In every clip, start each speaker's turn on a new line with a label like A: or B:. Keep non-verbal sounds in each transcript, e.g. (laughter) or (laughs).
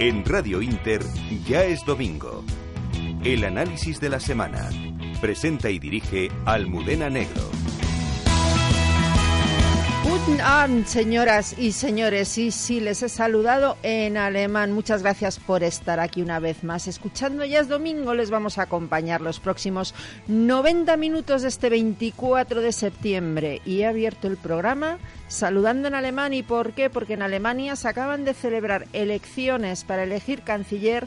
A: En Radio Inter ya es domingo. El análisis de la semana. Presenta y dirige Almudena Negro.
B: Señoras y señores. Y sí, les he saludado en alemán. Muchas gracias por estar aquí una vez más. Escuchando ya es domingo, les vamos a acompañar los próximos 90 minutos de este 24 de septiembre. Y he abierto el programa saludando en alemán. ¿Y por qué? Porque en Alemania se acaban de celebrar elecciones para elegir canciller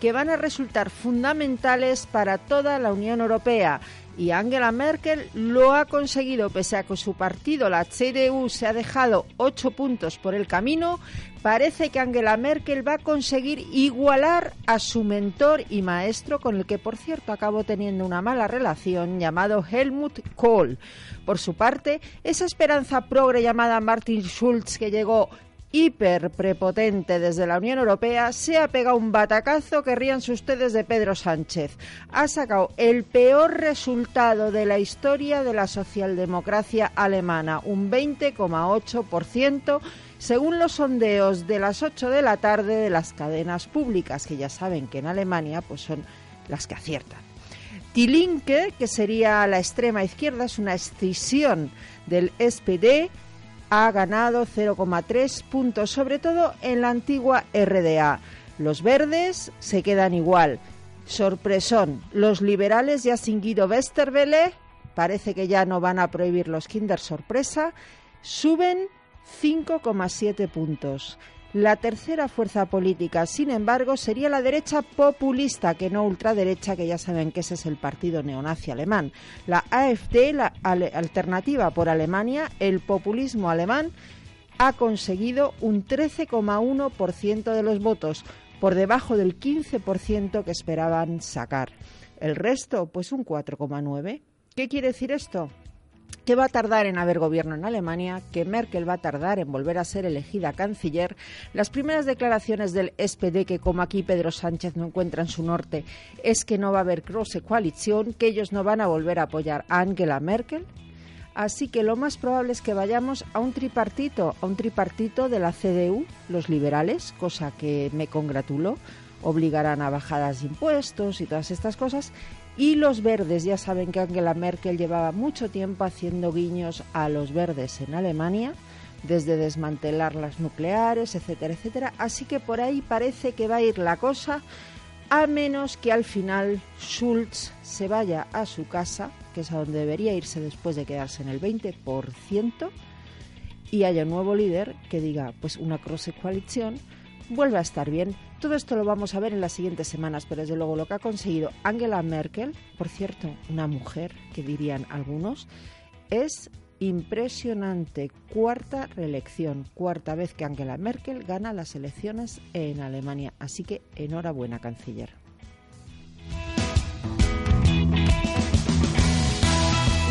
B: que van a resultar fundamentales para toda la Unión Europea y Angela Merkel lo ha conseguido, pese a que su partido, la CDU, se ha dejado ocho puntos por el camino. Parece que Angela Merkel va a conseguir igualar a su mentor y maestro, con el que, por cierto, acabó teniendo una mala relación, llamado Helmut Kohl. Por su parte, esa esperanza progre llamada Martin Schulz, que llegó hiper prepotente desde la Unión Europea, se ha pegado un batacazo que ríanse ustedes de Pedro Sánchez. Ha sacado el peor resultado de la historia de la socialdemocracia alemana, un 20,8%, según los sondeos de las 8 de la tarde de las cadenas públicas, que ya saben que en Alemania pues son las que aciertan. Tilinke, que sería la extrema izquierda, es una escisión del SPD, ha ganado 0,3 puntos, sobre todo en la antigua RDA. Los verdes se quedan igual. Sorpresón, los liberales ya sin Guido Westerwelle, parece que ya no van a prohibir los Kinder sorpresa, suben 5,7 puntos. La tercera fuerza política, sin embargo, sería la derecha populista, que no ultraderecha, que ya saben que ese es el partido neonazi alemán. La AfD, la alternativa por Alemania, el populismo alemán, ha conseguido un 13,1% de los votos, por debajo del 15% que esperaban sacar. El resto, pues un 4,9%. ¿Qué quiere decir esto? Que va a tardar en haber gobierno en Alemania, que Merkel va a tardar en volver a ser elegida canciller, las primeras declaraciones del SPD, que como aquí Pedro Sánchez no encuentra en su norte, es que no va a haber cross coalición, que ellos no van a volver a apoyar a Angela Merkel. Así que lo más probable es que vayamos a un tripartito, a un tripartito de la CDU, los liberales, cosa que me congratulo, obligarán a bajadas de impuestos y todas estas cosas, y los verdes, ya saben que Angela Merkel llevaba mucho tiempo haciendo guiños a los verdes en Alemania, desde desmantelar las nucleares, etcétera, etcétera. Así que por ahí parece que va a ir la cosa, a menos que al final Schulz se vaya a su casa, que es a donde debería irse después de quedarse en el 20%, y haya un nuevo líder que diga, pues una cross coalición vuelve a estar bien. Todo esto lo vamos a ver en las siguientes semanas, pero desde luego lo que ha conseguido Angela Merkel, por cierto, una mujer que dirían algunos, es impresionante. Cuarta reelección, cuarta vez que Angela Merkel gana las elecciones en Alemania. Así que enhorabuena, canciller.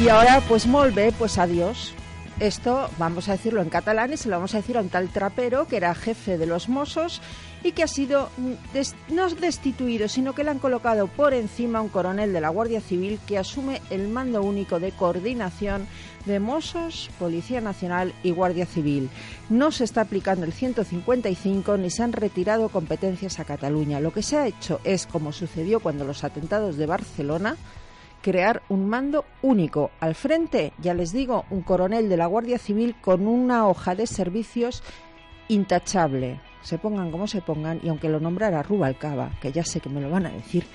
B: Y ahora, pues molve, pues adiós. Esto vamos a decirlo en catalán y se lo vamos a decir a un tal trapero que era jefe de los Mossos y que ha sido mm, no destituido, sino que le han colocado por encima un coronel de la Guardia Civil que asume el mando único de coordinación de Mossos, Policía Nacional y Guardia Civil. No se está aplicando el 155 ni se han retirado competencias a Cataluña. Lo que se ha hecho es, como sucedió cuando los atentados de Barcelona, crear un mando único. Al frente, ya les digo, un coronel de la Guardia Civil con una hoja de servicios intachable. Se pongan como se pongan, y aunque lo nombrara Rubalcaba, que ya sé que me lo van a decir,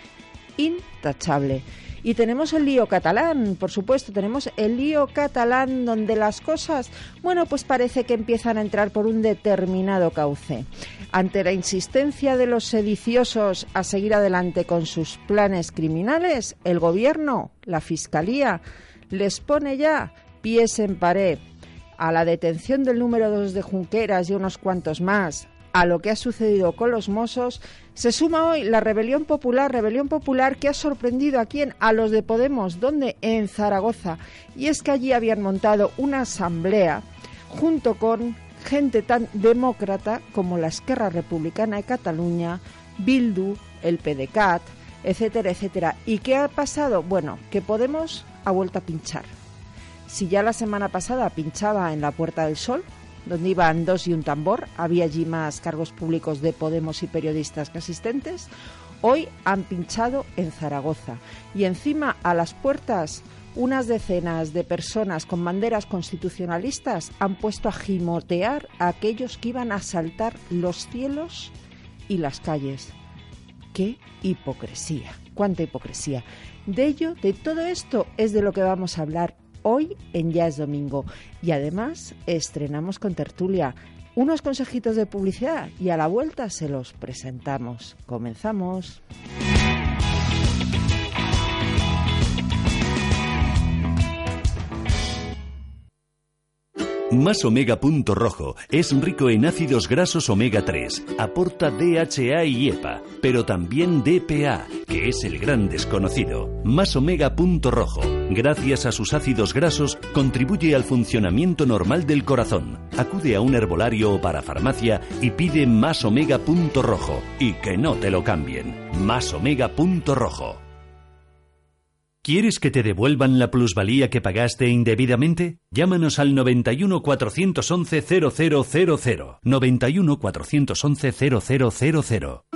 B: intachable. Y tenemos el lío catalán, por supuesto, tenemos el lío catalán donde las cosas, bueno, pues parece que empiezan a entrar por un determinado cauce. Ante la insistencia de los sediciosos a seguir adelante con sus planes criminales, el gobierno, la fiscalía, les pone ya pies en pared a la detención del número dos de Junqueras y unos cuantos más, a lo que ha sucedido con los mozos, se suma hoy la rebelión popular, rebelión popular que ha sorprendido a quién, a los de Podemos, donde en Zaragoza, y es que allí habían montado una asamblea junto con gente tan demócrata como la Esquerra Republicana de Cataluña, Bildu, el PDCAT, etcétera, etcétera. ¿Y qué ha pasado? Bueno, que Podemos ha vuelto a pinchar. Si ya la semana pasada pinchaba en la Puerta del Sol, donde iban dos y un tambor. Había allí más cargos públicos de Podemos y periodistas que asistentes. Hoy han pinchado en Zaragoza y encima a las puertas unas decenas de personas con banderas constitucionalistas han puesto a gimotear a aquellos que iban a asaltar los cielos y las calles. ¡Qué hipocresía! ¡Cuánta hipocresía! De ello, de todo esto, es de lo que vamos a hablar hoy en Ya es Domingo. Y además estrenamos con tertulia unos consejitos de publicidad y a la vuelta se los presentamos. Comenzamos.
A: Más Omega Punto Rojo es rico en ácidos grasos omega 3, aporta DHA y EPA, pero también DPA, que es el gran desconocido. Más Omega Punto Rojo, gracias a sus ácidos grasos, contribuye al funcionamiento normal del corazón. Acude a un herbolario o para farmacia y pide Más Omega Punto Rojo y que no te lo cambien. Más Omega Punto Rojo. ¿Quieres que te devuelvan la plusvalía que pagaste indebidamente? Llámanos al 91 411 0000. 91 411 0000.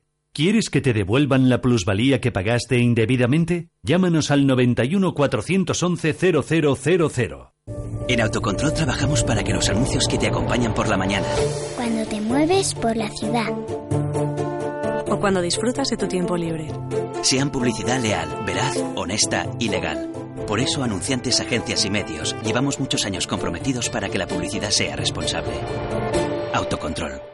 A: ¿Quieres que te devuelvan la plusvalía que pagaste indebidamente? Llámanos al 91 411 0000.
C: En Autocontrol trabajamos para que los anuncios que te acompañan por la mañana.
D: Cuando te mueves por la ciudad.
E: O cuando disfrutas de tu tiempo libre.
C: Sean publicidad leal, veraz, honesta y legal. Por eso, anunciantes, agencias y medios, llevamos muchos años comprometidos para que la publicidad sea responsable. Autocontrol.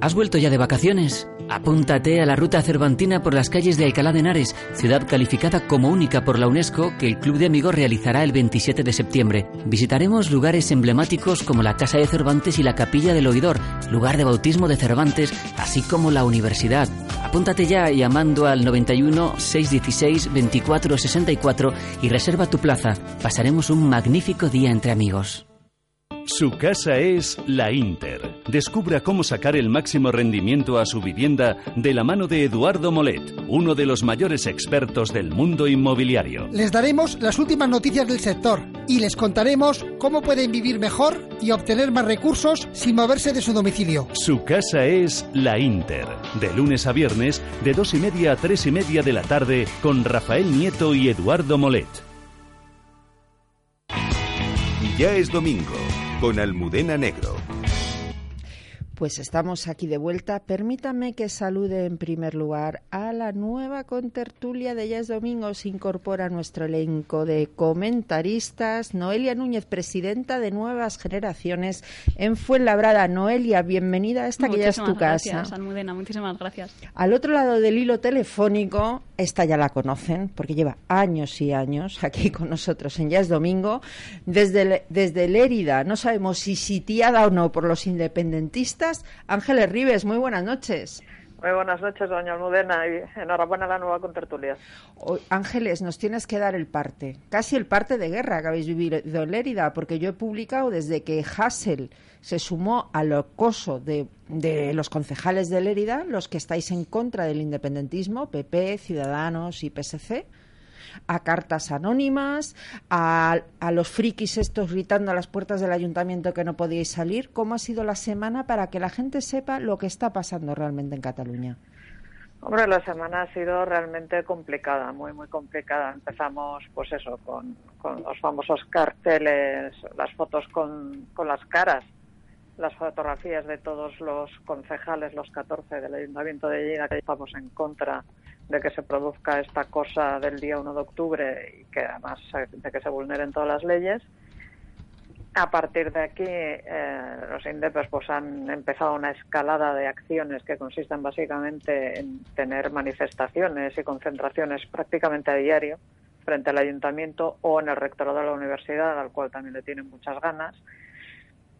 F: ¿Has vuelto ya de vacaciones? Apúntate a la ruta cervantina por las calles de Alcalá de Henares, ciudad calificada como única por la UNESCO que el Club de Amigos realizará el 27 de septiembre. Visitaremos lugares emblemáticos como la Casa de Cervantes y la Capilla del Oidor, lugar de bautismo de Cervantes, así como la universidad. Apúntate ya llamando al 91 616 24 64 y reserva tu plaza. Pasaremos un magnífico día entre amigos.
A: Su casa es la Inter. Descubra cómo sacar el máximo rendimiento a su vivienda de la mano de Eduardo Molet, uno de los mayores expertos del mundo inmobiliario.
G: Les daremos las últimas noticias del sector y les contaremos cómo pueden vivir mejor y obtener más recursos sin moverse de su domicilio.
A: Su casa es la Inter. De lunes a viernes, de dos y media a tres y media de la tarde, con Rafael Nieto y Eduardo Molet. Ya es domingo con Almudena Negro.
B: Pues estamos aquí de vuelta. Permítame que salude en primer lugar a la nueva contertulia de Ya es Domingo. Se incorpora a nuestro elenco de comentaristas. Noelia Núñez, presidenta de Nuevas Generaciones en Fuenlabrada. Noelia, bienvenida a esta que ya es tu
E: gracias,
B: casa.
E: Almudena, muchísimas gracias.
B: Al otro lado del hilo telefónico, esta ya la conocen porque lleva años y años aquí (laughs) con nosotros en Ya es Domingo. Desde, desde Lérida, no sabemos si sitiada o no por los independentistas Ángeles Rives, muy buenas noches.
H: Muy buenas noches, doña Almudena, y enhorabuena a la nueva contertulia.
B: Ángeles, nos tienes que dar el parte, casi el parte de guerra que habéis vivido en Lérida, porque yo he publicado desde que Hassel se sumó al acoso de, de los concejales de Lérida, los que estáis en contra del independentismo, PP, Ciudadanos y PSC, a cartas anónimas, a, a, los frikis estos gritando a las puertas del ayuntamiento que no podíais salir. ¿Cómo ha sido la semana para que la gente sepa lo que está pasando realmente en Cataluña?
H: Hombre, la semana ha sido realmente complicada, muy, muy complicada. Empezamos, pues eso, con, con los famosos carteles, las fotos con, con las caras, las fotografías de todos los concejales, los 14 del Ayuntamiento de Lleida, que estamos en contra de que se produzca esta cosa del día 1 de octubre y que además de que se vulneren todas las leyes. A partir de aquí, eh, los INDEPES pues, han empezado una escalada de acciones que consisten básicamente en tener manifestaciones y concentraciones prácticamente a diario frente al ayuntamiento o en el rectorado de la universidad, al cual también le tienen muchas ganas.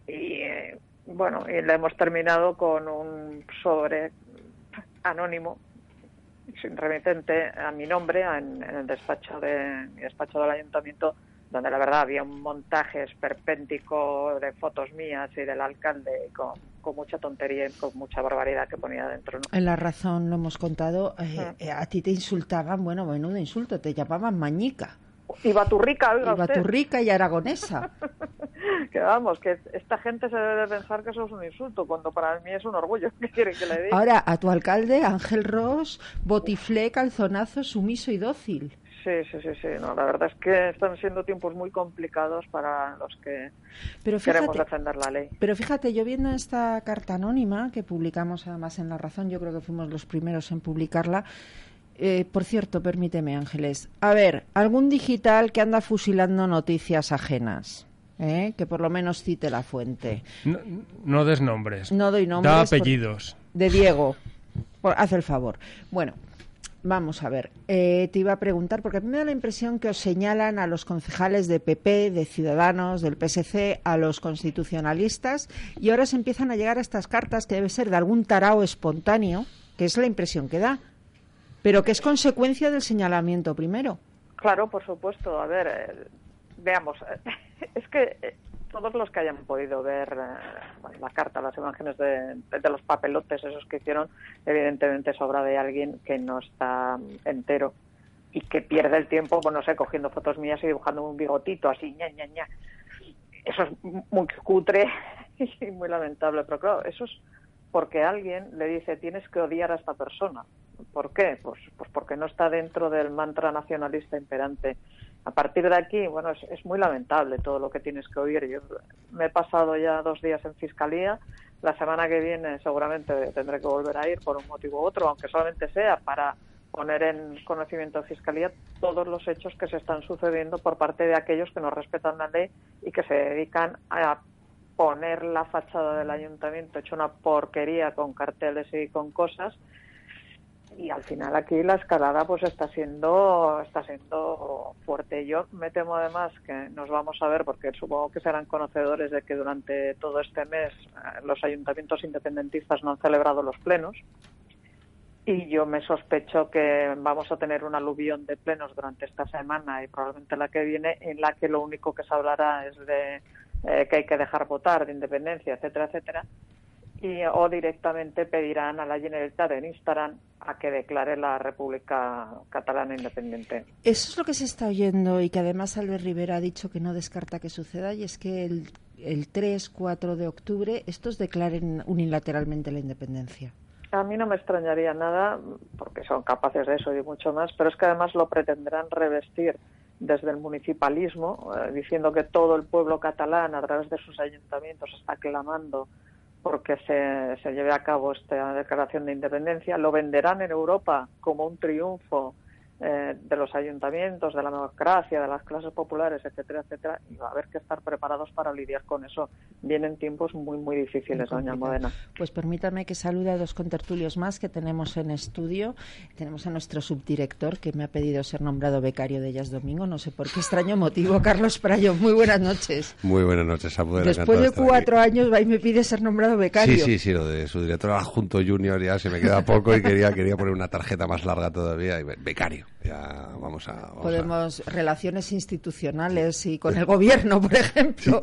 H: Y eh, bueno, y le hemos terminado con un sobre anónimo sin remitente a mi nombre en, el despacho de mi despacho del ayuntamiento donde la verdad había un montaje esperpéntico de fotos mías y del alcalde con, mucha tontería y con mucha barbaridad que ponía dentro.
B: En la razón lo hemos contado, eh, eh, a ti te insultaban, bueno, menudo insulto, te llamaban mañica.
H: Y baturrica, oiga
B: Baturrica y aragonesa. (laughs)
H: que vamos, que esta gente se debe pensar que eso es un insulto, cuando para mí es un orgullo. (laughs) ¿Qué quieren que le diga?
B: Ahora, a tu alcalde, Ángel Ross, botiflé, calzonazo, sumiso y dócil.
H: Sí, sí, sí, sí. No, la verdad es que están siendo tiempos muy complicados para los que queremos defender la ley.
B: Pero fíjate, yo viendo esta carta anónima que publicamos además en La Razón, yo creo que fuimos los primeros en publicarla, eh, por cierto, permíteme, Ángeles. A ver, algún digital que anda fusilando noticias ajenas. ¿eh? Que por lo menos cite la fuente.
I: No, des nombres.
B: No doy nombres.
I: Da apellidos.
B: De Diego. haz el favor. Bueno, vamos a ver. Eh, te iba a preguntar, porque a mí me da la impresión que os señalan a los concejales de PP, de Ciudadanos, del PSC, a los constitucionalistas, y ahora se empiezan a llegar a estas cartas que debe ser de algún tarao espontáneo, que es la impresión que da pero que es consecuencia del señalamiento primero.
H: Claro, por supuesto. A ver, eh, veamos, (laughs) es que eh, todos los que hayan podido ver eh, la carta, las imágenes de, los papelotes, esos que hicieron, evidentemente es obra de alguien que no está entero y que pierde el tiempo, pues no sé, cogiendo fotos mías y dibujando un bigotito así, ña, ña, ña. Eso es muy cutre (laughs) y muy lamentable, pero claro, eso es porque alguien le dice tienes que odiar a esta persona. ¿Por qué? Pues, pues porque no está dentro del mantra nacionalista imperante. A partir de aquí, bueno, es, muy lamentable todo lo que tienes que oír. Yo me he pasado ya dos días en fiscalía. La semana que viene seguramente tendré que volver a ir por un motivo u otro, aunque solamente sea para poner en conocimiento de Fiscalía todos los hechos que se están sucediendo por parte de aquellos que no respetan la ley y que se dedican a poner la fachada del ayuntamiento hecho una porquería con carteles y con cosas y al final aquí la escalada pues está siendo está siendo fuerte. Yo me temo además que nos vamos a ver porque supongo que serán conocedores de que durante todo este mes eh, los ayuntamientos independentistas no han celebrado los plenos. Y yo me sospecho que vamos a tener un aluvión de plenos durante esta semana y probablemente la que viene en la que lo único que se hablará es de eh, que hay que dejar votar de independencia, etcétera, etcétera, y, o directamente pedirán a la Generalitat en Instagram a que declare la República Catalana Independiente.
B: Eso es lo que se está oyendo y que además Albert Rivera ha dicho que no descarta que suceda y es que el, el 3-4 de octubre estos declaren unilateralmente la independencia.
H: A mí no me extrañaría nada, porque son capaces de eso y mucho más, pero es que además lo pretenderán revestir desde el municipalismo, eh, diciendo que todo el pueblo catalán, a través de sus ayuntamientos, está clamando porque se, se lleve a cabo esta declaración de independencia. Lo venderán en Europa como un triunfo eh, de los ayuntamientos, de la democracia, de las clases populares, etcétera, etcétera, y va a haber que estar preparados para lidiar con eso. Vienen tiempos muy, muy difíciles, doña Modena.
B: Pues permítame que salude a dos contertulios más que tenemos en estudio. Tenemos a nuestro subdirector, que me ha pedido ser nombrado becario de Ellas Domingo, no sé por qué extraño motivo, Carlos Prayo. Muy buenas noches.
J: Muy buenas noches,
B: Después de cuatro años va y me pide ser nombrado becario.
J: Sí, sí, sí, lo de su director adjunto junior ya se me queda poco y quería, quería poner una tarjeta más larga todavía. Y becario. Ya vamos a.
B: Podemos relaciones institucionales y con el gobierno, por ejemplo.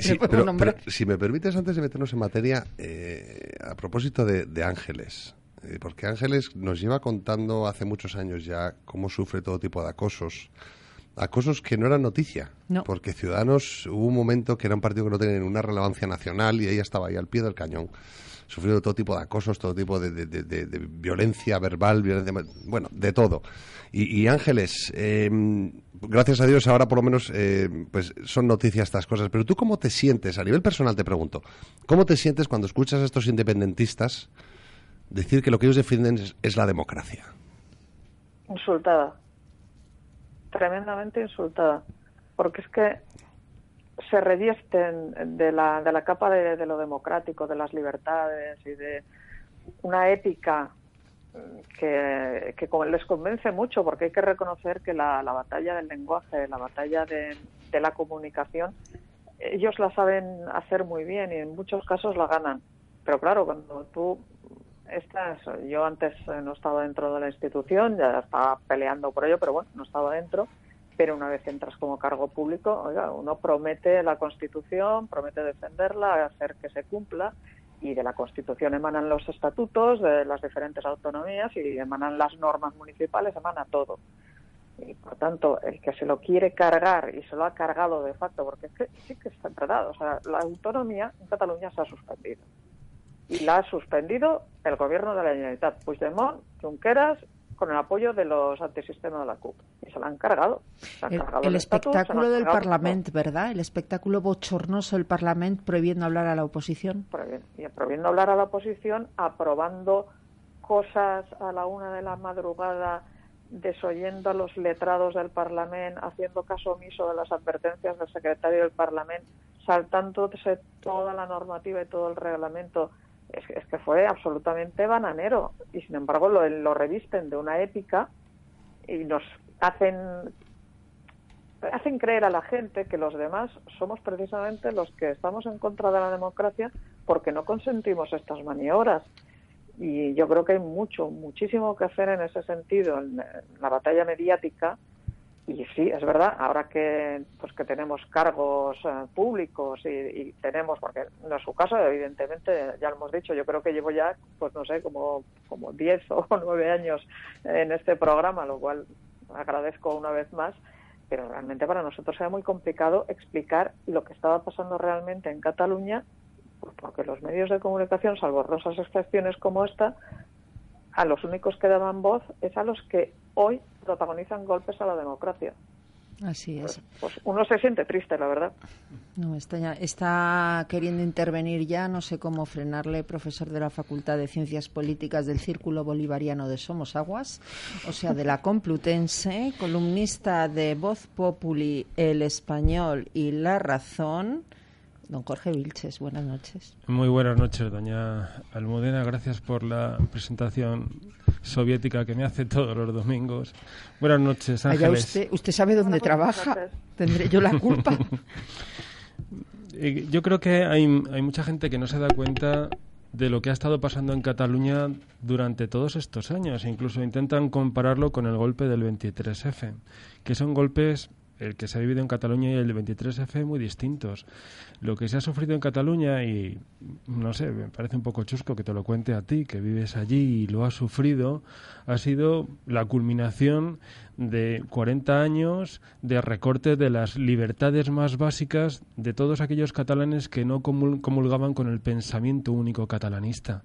J: si me permites, antes de meternos en materia, eh, a propósito de, Ángeles, eh, porque Ángeles nos lleva contando hace muchos años ya cómo sufre todo tipo de acosos. Acosos que no eran noticia, porque Ciudadanos hubo un momento que era un partido que no tenía una relevancia nacional y ella estaba ahí al pie del cañón sufriendo todo tipo de acosos, todo tipo de, violencia verbal, violencia, bueno, de todo. Y, Ángeles, em, gracias a Dios ahora por lo menos eh, pues son noticias estas cosas, pero tú cómo te sientes, a nivel personal te pregunto, ¿cómo te sientes cuando escuchas a estos independentistas decir que lo que ellos defienden es la democracia?
H: Insultada, tremendamente insultada, porque es que se revisten de la, de la capa de, lo democrático, de las libertades y de una ética que, les convence mucho, porque hay que reconocer que la, la batalla del lenguaje, la batalla de, de, la comunicación, ellos la saben hacer muy bien y en muchos casos la ganan. Pero claro, cuando tú esta yo antes no estaba dentro de la institución, ya estaba peleando por ello, pero bueno, no estaba dentro. Pero una vez entras como cargo público, oiga, uno promete la Constitución, promete defenderla, hacer que se cumpla, y de la Constitución emanan los estatutos de las diferentes autonomías y emanan las normas municipales, emana todo. Y por tanto, el que se lo quiere cargar y se lo ha cargado de facto, porque es que sí que está enredado, o sea, la autonomía en Cataluña se ha suspendido y la ha suspendido el gobierno de la Generalitat, Puigdemont, Junqueras, con el apoyo de los antisistemas de la CUP. Y se la han cargado.
B: el, espectáculo del Parlamento, ¿verdad? El espectáculo bochornoso del Parlamento prohibiendo hablar a la oposición.
H: Prohibiendo, y prohibiendo hablar a la oposición, aprobando cosas a la una de la madrugada, desoyendo a los letrados del Parlamento, haciendo caso omiso de las advertencias del secretario del Parlamento, saltándose toda la normativa y todo el reglamento es, que fue absolutamente bananero y sin embargo lo, lo revisten de una épica y nos hacen hacen creer a la gente que los demás somos precisamente los que estamos en contra de la democracia porque no consentimos estas maniobras. Y yo creo que hay mucho, muchísimo que hacer en ese sentido, en la batalla mediática, y sí, es verdad, ahora que pues que tenemos cargos eh, públicos y, tenemos, porque no es su caso, evidentemente, ya lo hemos dicho, yo creo que llevo ya, pues no sé, como, como 10 (laughs) o 9 años en este programa, lo cual agradezco una vez más, pero realmente para nosotros era muy complicado explicar lo que estaba pasando realmente en Cataluña, pues porque los medios de comunicación, salvo rosas excepciones como esta, a los únicos que daban voz es a los que hoy protagonizan golpes a la democracia.
B: Así es.
H: Pues, pues uno se siente triste, la verdad.
B: No, está, ya, está queriendo intervenir ya, no sé cómo frenarle, profesor de la Facultad de Ciencias Políticas del Círculo Bolivariano de Somos Aguas, o sea, de la Complutense, columnista de Voz Populi, El Español y La Razón. Don Jorge Vilches, buenas noches.
I: Muy buenas noches, doña Almudena. Gracias por la presentación soviética que me hace todos los domingos. Buenas noches, Ángeles.
B: usted, usted sabe dónde trabaja. Tendré yo la culpa. (laughs) (laughs)
I: Eh, yo creo que hay, hay mucha gente que no se da cuenta de lo que ha estado pasando en Cataluña durante todos estos años. Incluso intentan compararlo con el golpe del 23F, que son golpes el que se ha vivido en Cataluña y el 23F muy distintos. Lo que se ha sufrido en Cataluña, y no sé, me parece un poco chusco que te lo cuente a ti, que vives allí y lo has sufrido, ha sido la culminación de 40 años de recorte de las libertades más básicas de todos aquellos catalanes que no comulgaban con el pensamiento único catalanista.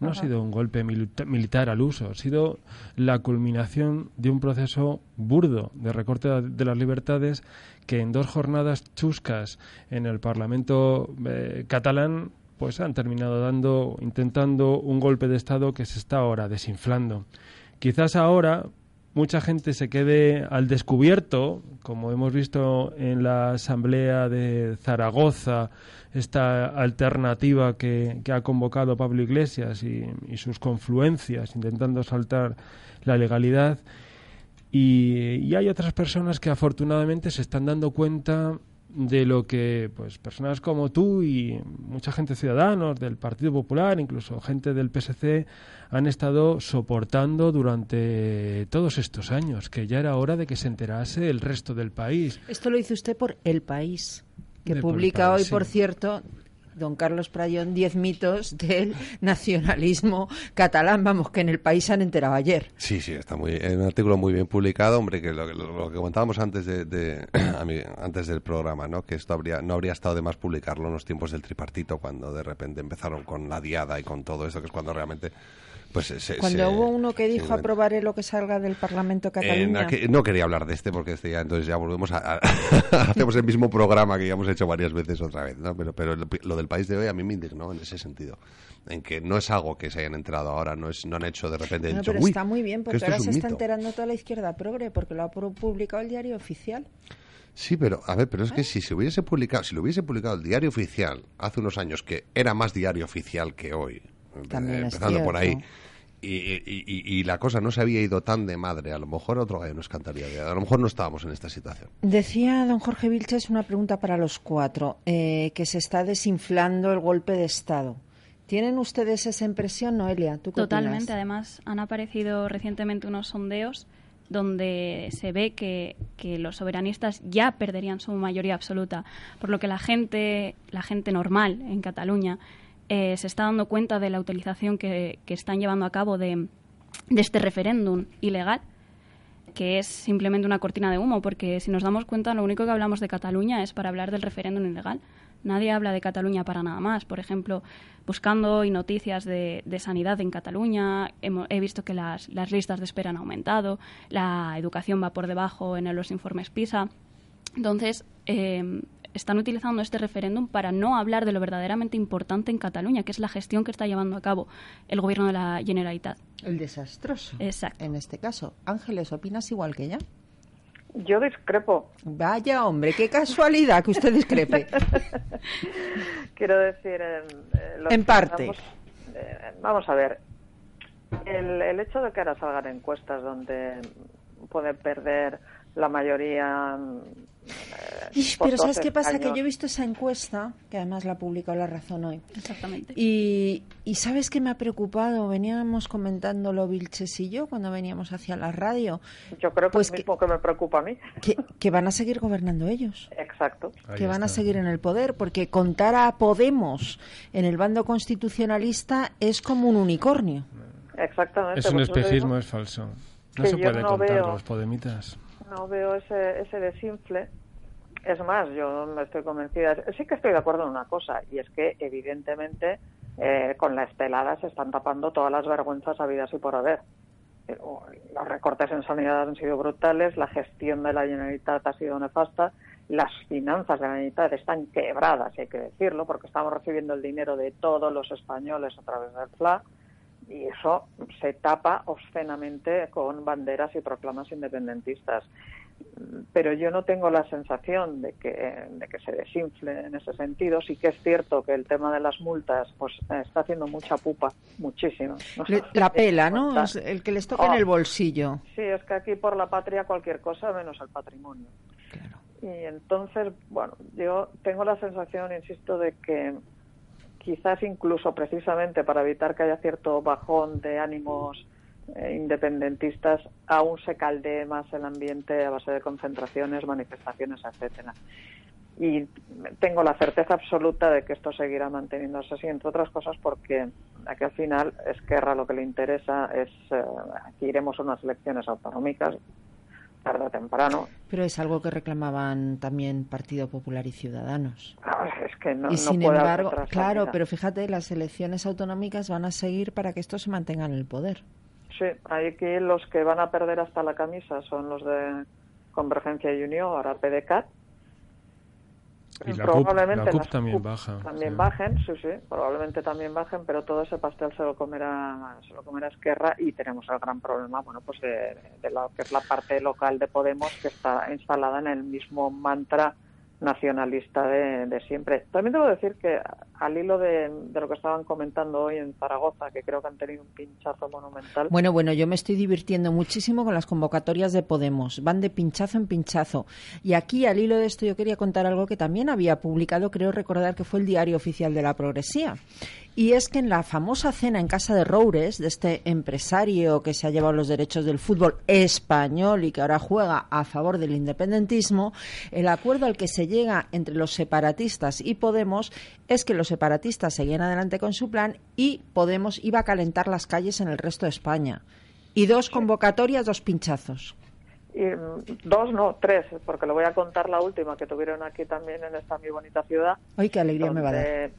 I: No ha sido un golpe militar al uso, ha sido la culminación de un proceso burdo de recorte de las libertades que en dos jornadas chuscas en el Parlamento eh, catalán pues han terminado dando intentando un golpe de estado que se está ahora desinflando. Quizás ahora mucha gente se quede al descubierto, como hemos visto en la Asamblea de Zaragoza, esta alternativa que, ha convocado Pablo Iglesias y, sus confluencias, intentando saltar la legalidad. y, hay otras personas que afortunadamente se están dando cuenta de lo que pues personas como tú y mucha gente ciudadanos del Partido Popular, incluso gente del PSC han estado soportando durante todos estos años, que ya era hora de que se enterase el resto del país.
B: Esto lo dice usted por El País, que publica hoy, por cierto, don Carlos Prayón diez mitos del nacionalismo catalán, vamos, que en el país se han enterado ayer.
J: Sí, sí, está muy, es un artículo muy bien publicado, hombre, que lo, que comentábamos antes de, (clears throat) antes del programa, ¿no? Que esto habría, no habría estado de más publicarlo en los tiempos del tripartito, cuando de repente empezaron con la diada y con todo eso, que es cuando realmente pues
B: Cuando hubo uno que dijo aprobaré lo que salga del Parlamento catalán.
J: no quería hablar de este porque este ya, entonces ya volvemos a, (laughs) hacemos el mismo programa que ya hemos hecho varias veces otra vez, ¿no? Pero, pero lo del país de hoy a mí me indignó en ese sentido, en que no es algo que se hayan enterado ahora, no es no han hecho de repente.
B: No, pero está muy bien porque ahora se está enterando toda la izquierda progre porque lo ha publicado el diario oficial.
J: Sí, pero a ver, pero es que ¿Eh? si se hubiese publicado, si lo hubiese publicado el diario oficial hace unos años que era más diario oficial que hoy, empezando por ahí. Y, la cosa no se había ido tan de madre, a lo mejor otro gallo nos cantaría, a lo mejor no estábamos en esta situación.
B: Decía don Jorge Vilches una pregunta para los cuatro, eh, que se está desinflando el golpe de Estado. ¿Tienen ustedes esa impresión, Noelia? ¿Tú
K: Totalmente. Además, han aparecido recientemente unos sondeos donde se ve que, los soberanistas ya perderían su mayoría absoluta, por lo que la gente, la gente normal en Cataluña eh, se está dando cuenta de la utilización que, están llevando a cabo de, de este referéndum ilegal que es simplemente una cortina de humo, porque si nos damos cuenta, lo único que hablamos de Cataluña es para hablar del referéndum ilegal. Nadie habla de Cataluña para nada más. Por ejemplo, buscando hoy noticias de, sanidad en Cataluña, he visto que las, listas de espera han aumentado, la educación va por debajo en los informes PISA. Entonces, eh, están utilizando este referéndum para no hablar de lo verdaderamente importante en Cataluña, que es la gestión que está llevando a cabo el gobierno de la Generalitat.
B: El desastroso.
K: Exacto.
B: En este caso. Ángeles, ¿opinas igual que ella?
H: Yo discrepo.
B: Vaya hombre, qué casualidad que usted discrepe. (laughs)
H: Quiero decir,
B: en parte.
H: Eh, vamos a ver, el, el, hecho de que ahora salgan encuestas donde puede perder la mayoría
B: pero ¿sabes qué pasa? Que yo he visto esa encuesta, que además la ha publicado La Razón hoy.
K: Exactamente.
B: Y, ¿sabes qué me ha preocupado? Veníamos comentándolo Vilches y yo cuando veníamos hacia la radio.
H: Yo creo que pues es mismo que, me preocupa a mí.
B: Que, van a seguir gobernando ellos.
H: Exacto.
B: que van a seguir en el poder, porque contar a Podemos en el bando constitucionalista es como un unicornio.
H: Exactamente.
I: Es un espejismo, es falso. No se puede contar los podemitas
H: no veo ese, ese desinfle. Es más, yo me estoy convencida, sí que estoy de acuerdo en una cosa, y es que evidentemente eh, con la estelada se están tapando todas las vergüenzas habidas y por haber. Los recortes en sanidad han sido brutales, la gestión de la Generalitat ha sido nefasta, las finanzas de la Generalitat están quebradas, hay que decirlo, porque estamos recibiendo el dinero de todos los españoles a través del FLA y eso se tapa obscenamente con banderas y proclamas independentistas. Pero yo no tengo la sensación de que, de que se desinfle en ese sentido. Sí que es cierto que el tema de las multas pues está haciendo mucha pupa, muchísimo.
B: La pela, ¿no? el que les toca en el oh. bolsillo.
H: Sí, es que aquí por la patria cualquier cosa menos el patrimonio. Y entonces, bueno, yo tengo la sensación, insisto, de que quizás incluso precisamente para evitar que haya cierto bajón de ánimos independentistas, aún se caldee más el ambiente a base de concentraciones, manifestaciones, etcétera. Y tengo la certeza absoluta de que esto seguirá manteniéndose así, entre otras cosas porque aquí al final Esquerra lo que le interesa es eh, que iremos a unas elecciones autonómicas tarde o temprano.
B: Pero es algo que reclamaban también Partido Popular y Ciudadanos.
H: Ah, es que no,
B: y sin embargo, claro, pero fíjate, las elecciones autonómicas van a seguir para que esto se mantenga en el poder.
H: Sí, hay que los que van a perder hasta la camisa son los de Convergencia y Unión, ahora PDCAT,
I: y la probablemente CUP, también baja.
H: También bajen, sí, sí, probablemente también bajen, pero todo ese pastel se lo comerá, se lo comerá Esquerra y tenemos el gran problema, bueno, pues de, de lo que es la parte local de Podemos que está instalada en el mismo mantra nacionalista de, siempre. También debo decir que al hilo de, lo que estaban comentando hoy en Zaragoza, que creo que han tenido un pinchazo monumental.
B: Bueno, bueno, yo me estoy divirtiendo muchísimo con las convocatorias de Podemos. Van de pinchazo en pinchazo. Y aquí, al hilo de esto, yo quería contar algo que también había publicado, creo recordar que fue el Diario Oficial de la Progresía. Y es que en la famosa cena en casa de Roures, de este empresario que se ha llevado los derechos del fútbol español y que ahora juega a favor del independentismo, el acuerdo al que se llega entre los separatistas y Podemos es que los separatistas seguían adelante con su plan y Podemos iba a calentar las calles en el resto de España. Y dos convocatorias, dos pinchazos.
H: Y, mm, dos, no, tres, porque le voy a contar la última que tuvieron aquí también en esta muy bonita ciudad.
B: Ay, qué alegría me va a dar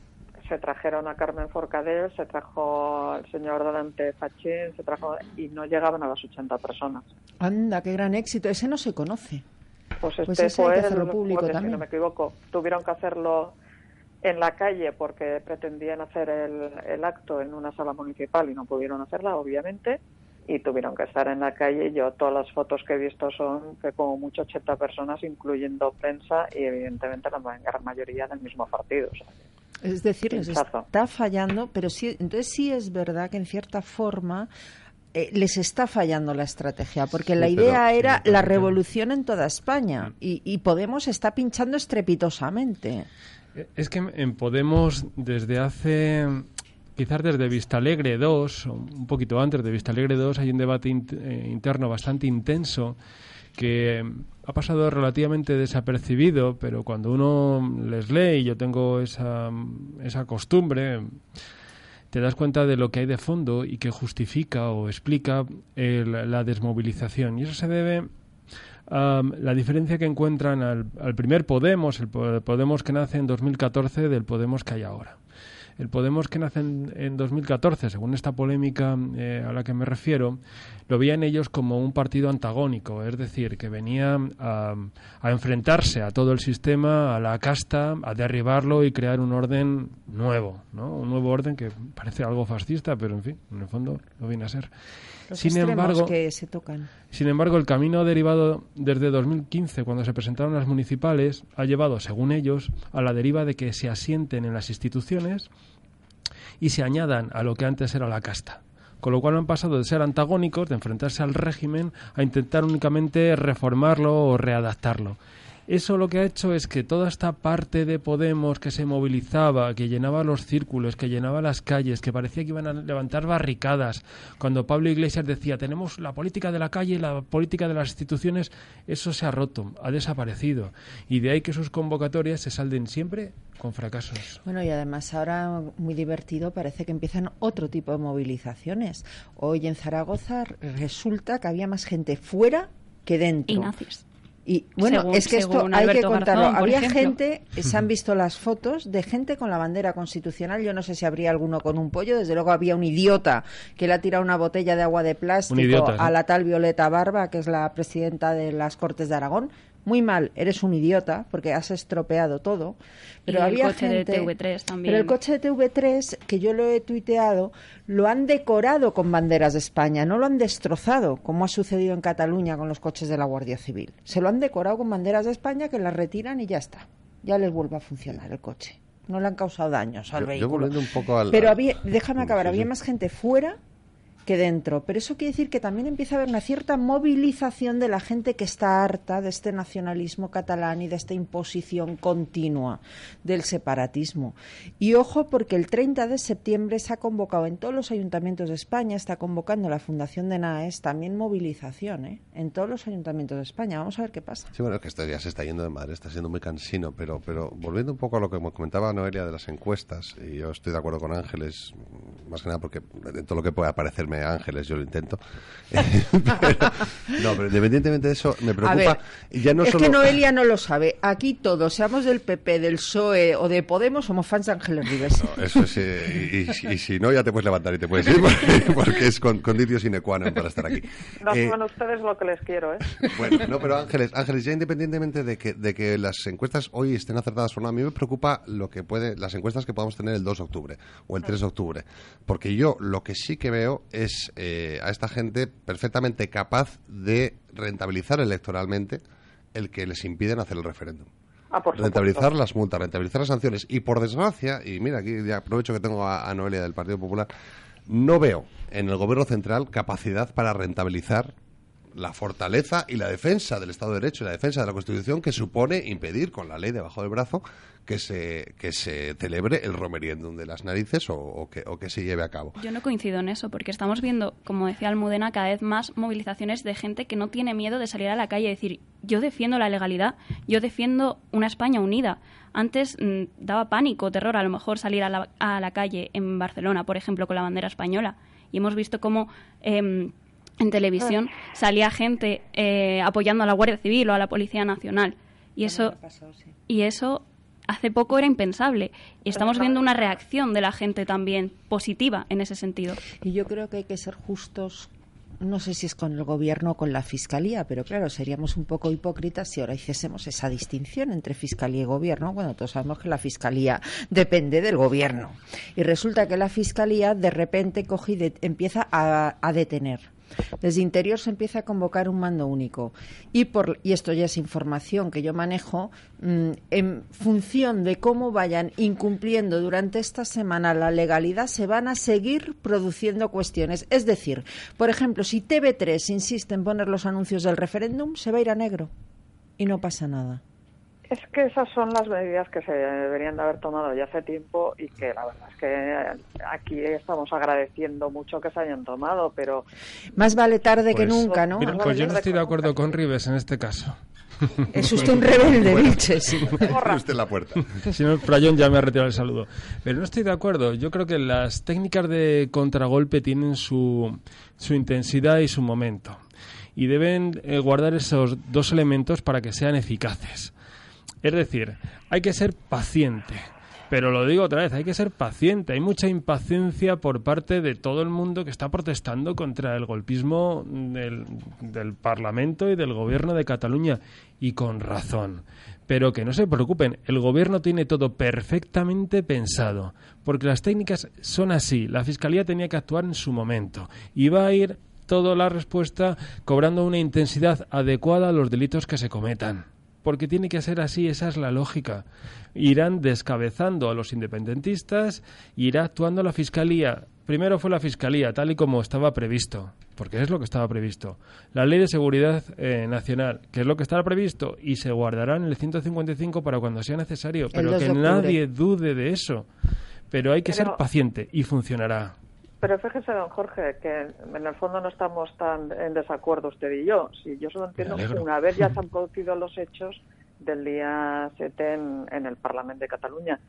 H: se trajeron a Carmen Forcadell, se trajo al señor Dante Fachín, se trajo y no llegaban a las 80 personas.
B: Anda, qué gran éxito. Ese no se conoce.
H: Pues, pues este fue el, público también. Si no me equivoco, tuvieron que hacerlo en la calle porque pretendían hacer el, el acto en una sala municipal y no pudieron hacerla, obviamente y tuvieron que estar en la calle. Yo todas las fotos que he visto son que como mucho 80 personas, incluyendo prensa y evidentemente la gran mayoría del mismo partido.
B: Es decir, les está fallando, pero sí, entonces sí es verdad que en cierta forma eh, les está fallando la estrategia, porque la idea era la revolución en toda España y, y, Podemos está pinchando estrepitosamente.
I: Es que en Podemos desde hace quizás desde Vistalegre 2, un poquito antes de Vistalegre 2, hay un debate eh, interno bastante intenso que ha pasado relativamente desapercibido, pero cuando uno les lee, y yo tengo esa, esa costumbre, te das cuenta de lo que hay de fondo y que justifica o explica la desmovilización. Y eso se debe a la diferencia que encuentran al, al primer Podemos, el Podemos que nace en 2014, del Podemos que hay ahora el Podemos que nace en, 2014, según esta polémica eh, a la que me refiero, lo veían ellos como un partido antagónico, es decir, que venía a, enfrentarse a todo el sistema, a la casta, a derribarlo y crear un orden nuevo, ¿no? Un nuevo orden que parece algo fascista, pero en fin, en el fondo lo viene a ser.
B: Sin embargo, que se tocan.
I: Sin embargo, el camino derivado desde 2015, cuando se presentaron las municipales, ha llevado, según ellos, a la deriva de que se asienten en las instituciones y se añadan a lo que antes era la casta. Con lo cual han pasado de ser antagónicos, de enfrentarse al régimen, a intentar únicamente reformarlo o readaptarlo. Eso lo que ha hecho es que toda esta parte de Podemos que se movilizaba, que llenaba los círculos, que llenaba las calles, que parecía que iban a levantar barricadas, cuando Pablo Iglesias decía tenemos la política de la calle, la política de las instituciones, eso se ha roto, ha desaparecido. Y de ahí que sus convocatorias se salden siempre con fracasos.
B: Bueno, y además ahora muy divertido parece que empiezan otro tipo de movilizaciones. Hoy en Zaragoza resulta que había más gente fuera que dentro.
K: Y
B: y bueno, es que esto hay que contarlo. Había gente, se han visto las fotos de gente con la bandera constitucional. Yo no sé si habría alguno con un pollo. Desde luego había un idiota que le ha tirado una botella de agua de plástico a la tal Violeta Barba, que es la presidenta de las Cortes de Aragón muy mal, eres un idiota porque has estropeado todo. Pero había
K: el coche
B: de
K: TV3 también.
B: Pero el coche de TV3, que yo lo he tuiteado, lo han decorado con banderas de España, no lo han destrozado, como ha sucedido en Cataluña con los coches de la Guardia Civil. Se lo han decorado con banderas de España que las retiran y ya está. Ya les vuelve a funcionar el coche. No le han causado daños al vehículo.
J: un poco al,
B: Pero había, déjame acabar, había más gente fuera que dentro. Pero eso quiere decir que también empieza a haber una cierta movilización de la gente que está harta de este nacionalismo catalán y de esta imposición continua del separatismo. Y ojo porque el 30 de septiembre se ha convocado en todos los ayuntamientos de España, está convocando la Fundación de NAES también movilización ¿eh? en todos los ayuntamientos de España. Vamos a ver qué pasa.
J: Sí, bueno, que esto ya se está yendo de madre, está siendo muy cansino, pero, pero volviendo un poco a lo que comentaba Noelia de las encuestas, y yo estoy de acuerdo con Ángeles, más que nada porque de todo lo que puede ángeles, yo lo intento. (laughs) no, pero independientemente de eso, me preocupa. ya no
B: es que Noelia no lo sabe. Aquí todos, seamos del PP, del PSOE o de Podemos, somos fans de Ángeles Rivas.
J: eso es, eh, y, si no, ya te puedes levantar y te puedes ir, porque, (laughs) es con, condicio sine qua non para estar aquí.
H: No eh, son ustedes lo que les quiero, ¿eh?
J: Bueno, no, pero Ángeles, Ángeles, ya independientemente de que, de que las encuestas hoy estén acertadas o no, a mí me preocupa lo que puede, las encuestas que podamos tener el 2 de octubre o el 3 de octubre. Porque yo lo que sí que veo es eh, a esta gente perfectamente capaz de rentabilizar electoralmente el que les impiden hacer el referéndum.
H: Ah,
J: rentabilizar las multas, rentabilizar las sanciones. Y por desgracia, y mira, aquí ya aprovecho que tengo a, Noelia del Partido Popular, no veo en el gobierno central capacidad para rentabilizar la fortaleza y la defensa del Estado de Derecho y la defensa de la Constitución que supone impedir con la ley debajo del brazo que se, que se celebre el romeriendum de las narices o, que, o que se lleve a cabo.
K: Yo no coincido en eso, porque estamos viendo, como decía Almudena, cada vez más movilizaciones de gente que no tiene miedo de salir a la calle y decir, yo defiendo la legalidad, yo defiendo una España unida. Antes mm, daba pánico, terror, a lo mejor salir a la, a la, calle en Barcelona, por ejemplo, con la bandera española. Y hemos visto cómo... Em, en televisión salía gente eh, apoyando a la Guardia Civil o a la Policía Nacional. Y eso, y eso hace poco era impensable. Y estamos viendo una reacción de la gente también positiva en ese sentido.
B: Y yo creo que hay que ser justos no sé si es con el gobierno o con la fiscalía, pero claro, seríamos un poco hipócritas si ahora hiciésemos esa distinción entre fiscalía y gobierno. Bueno, todos sabemos que la fiscalía depende del gobierno. Y resulta que la fiscalía de repente coge y empieza a detener desde Interior se empieza a convocar un mando único. Y, por, y esto ya es información que yo manejo, mm, en función de cómo vayan incumpliendo durante esta semana la legalidad, se van a seguir produciendo cuestiones. Es decir, por ejemplo, si TV3 insiste en poner los anuncios del referéndum, se va a ir a negro y no pasa nada.
H: Es que esas son las medidas que se deberían de haber tomado ya hace tiempo y que la verdad es que aquí estamos agradeciendo mucho que se hayan tomado, pero...
B: Más vale tarde que
I: Pues-
B: nunca, ¿no?
I: Mira, pues yo no estoy de acuerdo con Rives en este caso.
B: Es usted un rebelde, Vilches. (laughs) sí.
J: Abre usted la puerta. (laughs)
I: Si no, el Frayón ya me ha retirado el saludo. Pero no estoy de acuerdo. Yo creo que las técnicas de contragolpe tienen su, su intensidad y su momento. Y deben eh, guardar esos dos elementos para que sean eficaces. Es decir, hay que ser paciente. Pero lo digo otra vez, hay que ser paciente. Hay mucha impaciencia por parte de todo el mundo que está protestando contra el golpismo del, del Parlamento y del Gobierno de Cataluña. Y con razón. Pero que no se preocupen, el Gobierno tiene todo perfectamente pensado. Porque las técnicas son así. La Fiscalía tenía que actuar en su momento. Y va a ir toda la respuesta cobrando una intensidad adecuada a los delitos que se cometan porque tiene que ser así, esa es la lógica. Irán descabezando a los independentistas y irá actuando la Fiscalía. Primero fue la Fiscalía, tal y como estaba previsto, porque es lo que estaba previsto. La Ley de Seguridad eh, Nacional, que es lo que estaba previsto, y se guardará en el 155 para cuando sea necesario, pero
B: 2 de
I: que nadie dude de eso. Pero hay que
H: Pero-
I: ser paciente y funcionará.
H: Pero fíjese, don Jorge, que en el fondo no estamos tan en desacuerdo usted y yo. Si yo solo entiendo que una vez ya se (laughs) han producido los hechos del día 7 en, en el Parlamento de Cataluña.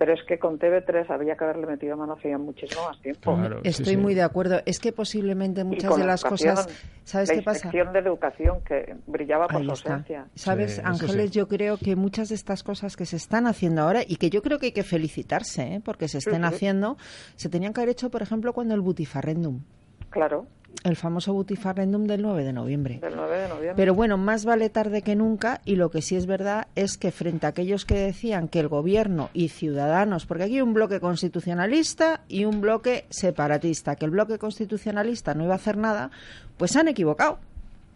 H: Pero es que con TV3 había que haberle metido mano hacía muchísimo más tiempo.
I: Claro,
B: Estoy
I: sí.
B: muy de acuerdo. Es que posiblemente muchas de
H: la
B: las cosas, ¿sabes
H: la
B: qué pasa?
H: inspección de educación que brillaba por
B: Ahí
H: su
B: está.
H: ausencia.
B: Sabes,
I: Sí,
B: Ángeles,
I: sí.
B: yo creo que muchas de estas cosas que se están haciendo ahora y que yo creo que hay que felicitarse, ¿eh? porque se estén
H: sí.
B: haciendo, se tenían que haber hecho, por ejemplo, cuando el butifarrendum,
H: Claro,
B: el famoso butifarrendum del 9 de noviembre.
H: del 9 de noviembre.
B: Pero bueno, más vale tarde que nunca y lo que sí es verdad es que frente a aquellos que decían que el gobierno y ciudadanos, porque aquí hay un bloque constitucionalista y un bloque separatista, que el bloque constitucionalista no iba a hacer nada, pues se han equivocado.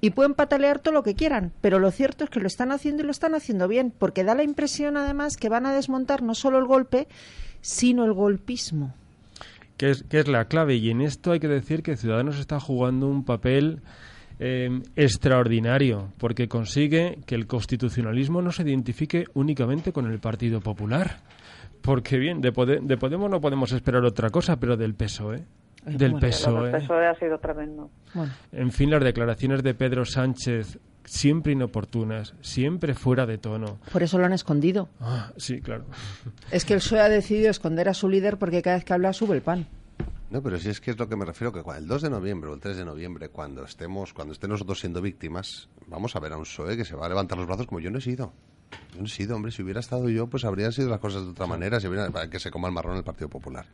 B: Y pueden patalear todo lo que quieran, pero lo cierto es que lo están haciendo y lo están haciendo bien, porque da la impresión además que van a desmontar no solo el golpe, sino el golpismo.
I: Que es, que es la clave. Y en esto hay que decir que Ciudadanos está jugando un papel eh, extraordinario, porque consigue que el constitucionalismo no se identifique únicamente con el Partido Popular. Porque bien, de, Pode- de Podemos no podemos esperar otra cosa, pero del PSOE.
B: Ay,
I: Del
B: bueno.
I: PSOE.
H: el PSOE ha sido tremendo.
B: Bueno,
I: En fin, las declaraciones de Pedro Sánchez, siempre inoportunas, siempre fuera de tono.
B: por eso lo han escondido.
I: Ah, sí, claro.
B: Es que el PSOE ha decidido esconder a su líder porque cada vez que habla sube el pan.
J: No, pero si es que es lo que me refiero, que el 2 de noviembre o el 3 de noviembre, cuando estemos, cuando estemos nosotros siendo víctimas, vamos a ver a un PSOE que se va a levantar los brazos como yo no he sido. Yo no he sido, hombre, si hubiera estado yo, pues habrían sido las cosas de otra manera, si hubiera, para que se coma el marrón el Partido Popular.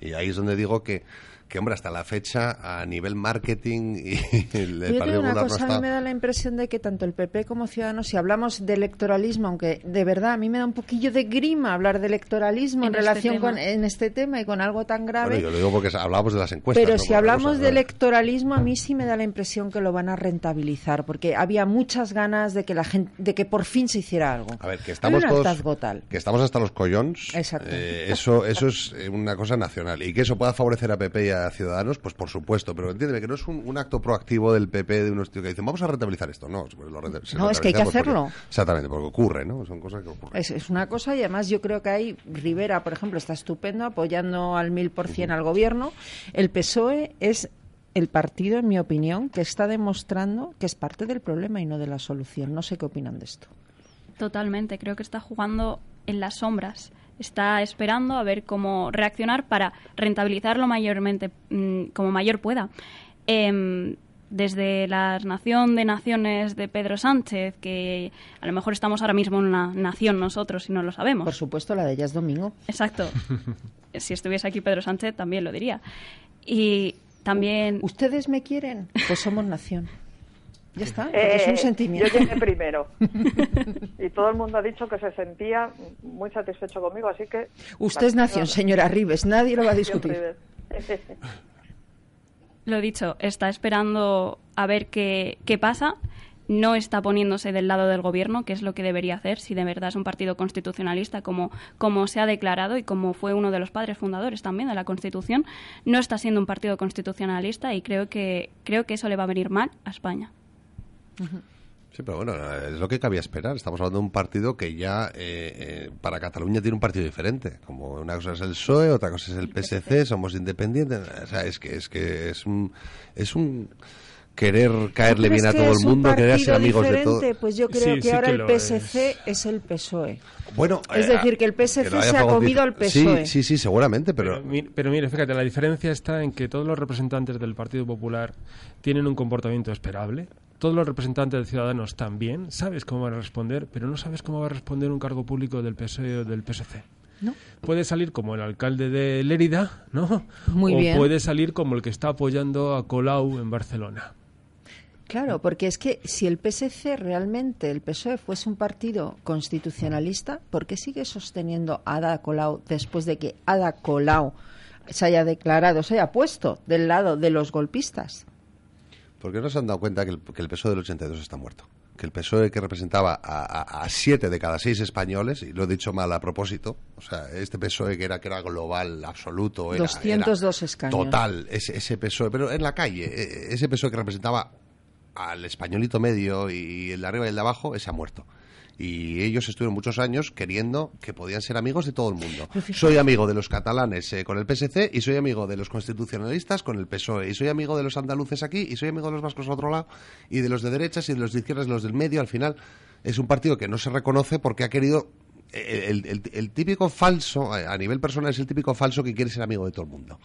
J: Y ahí es donde digo que, que hombre, hasta la fecha, a nivel marketing, y (laughs) el,
B: Yo
J: Partido
B: una
J: Popular no
B: cosa, a mí me da la impresión de que tanto el PP como Ciudadanos, si hablamos de electoralismo, aunque de verdad a mí me da un poquillo de grima hablar de electoralismo en,
K: En este
B: relación
K: tema.
B: con en este tema y con algo tan grave.
J: Bueno, yo lo digo porque hablábamos de las encuestas.
B: pero
J: no
B: si hablamos de electoralismo, a mí sí me da la impresión que lo van a rentabilizar, porque había muchas ganas de que la gente, de que por fin se hiciera algo.
J: A ver, que estamos todos, que estamos hasta los collons.
B: Exacto.
J: eh, eso, eso es una cosa nacional. Y que eso pueda favorecer a PP y a Ciudadanos, pues por supuesto. Pero entiéndeme que no es un, un acto proactivo del PP de unos tíos que dicen, vamos a rentabilizar esto. No, pues lo renta- se
B: No, es que hay que
J: porque-
B: hacerlo.
J: exactamente, porque ocurre, ¿no? Son cosas que ocurren.
B: Es, es una cosa y además yo creo que hay Rivera, por ejemplo, está estupendo apoyando al mil por cien al gobierno. El PSOE es el partido, en mi opinión, que está demostrando que es parte del problema y no de la solución. No sé qué opinan de esto.
K: Totalmente, creo que está jugando en las sombras. Está esperando a ver cómo reaccionar para rentabilizarlo mayormente, mm, como mayor pueda. Em, desde la nación de naciones de Pedro Sánchez, que a lo mejor estamos ahora mismo en una nación nosotros y no lo sabemos.
B: Por supuesto, la de ella es domingo.
K: Exacto. (laughs) si estuviese aquí Pedro Sánchez también lo diría. Y también...
B: ¿Ustedes me quieren? Pues somos nación. Ya está, porque es
H: Eh,
B: un sentimiento.
H: Yo llegué primero. (laughs) y todo el mundo ha dicho que se sentía muy satisfecho conmigo, así que...
B: Usted es nación, señora Ribes, nadie lo va a discutir.
K: Lo dicho, está esperando a ver qué, qué pasa. No está poniéndose del lado del gobierno, que es lo que debería hacer si de verdad es un partido constitucionalista, como, como se ha declarado y como fue uno de los padres fundadores también de la Constitución. No está siendo un partido constitucionalista y creo que, creo que eso le va a venir mal a España.
J: Sí, pero bueno, es lo que cabía esperar. Estamos hablando de un partido que ya eh, eh, para Cataluña tiene un partido diferente. Como una cosa es el PSOE, otra cosa es el PSC, (laughs) somos independientes. O sea, es que es que es un es un querer caerle bien a todo el mundo, querer ser amigos de todos.
B: Pues yo creo que ahora el PSC es. el PSOE.
J: Bueno,
B: es decir, que el PSC se ha comido al PSOE.
J: Sí, sí, sí, seguramente, pero...
I: pero... Pero mire, fíjate, la diferencia está en que todos los representantes del Partido Popular tienen un comportamiento esperable, todos los representantes de Ciudadanos también, sabes cómo van a responder, pero no sabes cómo va a responder un cargo público del PSOE o del PSC.
B: ¿No?
I: Puede salir como el alcalde de Lérida, ¿no?
B: Muy
I: o
B: bien.
I: puede salir como el que está apoyando a Colau en Barcelona.
B: Claro, porque es que si el PSC realmente, el PSOE, fuese un partido constitucionalista, ¿por qué sigue sosteniendo a Ada Colau después de que Ada Colau se haya declarado, se haya puesto del lado de los golpistas?
J: ¿Por qué no se han dado cuenta que el, que el PSOE del 82 está muerto? Que el PSOE que representaba a, a, a, siete de cada seis españoles, y lo he dicho mal a propósito, o sea, este PSOE que era, que era global, absoluto, era,
B: 202
J: era
B: escaños.
J: Total, ese, ese PSOE, pero en la calle, e, ese PSOE que representaba al españolito medio y el de arriba y el de abajo, ese ha muerto y ellos estuvieron muchos años queriendo que podían ser amigos de todo el mundo. Soy amigo de los catalanes eh, con el PSC y soy amigo de los constitucionalistas con el PSOE y soy amigo de los andaluces aquí y soy amigo de los vascos al otro lado y de los de derechas y de los de izquierdas y los del medio. Al final es un partido que no se reconoce porque ha querido el, el, el típico falso, a nivel personal es el típico falso que quiere ser amigo de todo el mundo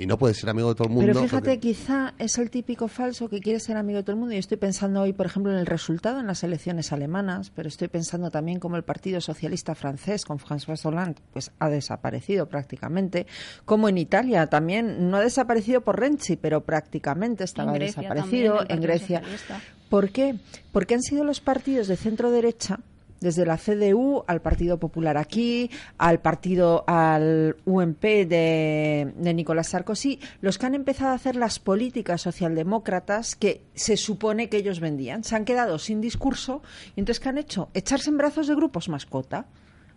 J: y no puede ser amigo de todo el mundo.
B: Pero fíjate,
J: porque...
B: quizá es el típico falso que quiere ser amigo de todo el mundo. Y estoy pensando hoy, por ejemplo, en el resultado en las elecciones alemanas, pero estoy pensando también como el Partido Socialista francés con François Hollande pues ha desaparecido prácticamente, como en Italia también no ha desaparecido por Renzi, pero prácticamente estaba
K: en Grecia
B: desaparecido
K: también,
B: en Grecia.
K: Socialista.
B: ¿Por qué? Porque han sido los partidos de centro derecha desde la CDU al Partido Popular aquí, al partido, al UMP de, Nicolás Sarkozy, los que han empezado a hacer las políticas socialdemócratas que se supone que ellos vendían. Se han quedado sin discurso y entonces ¿qué han hecho? Echarse en brazos de grupos mascota.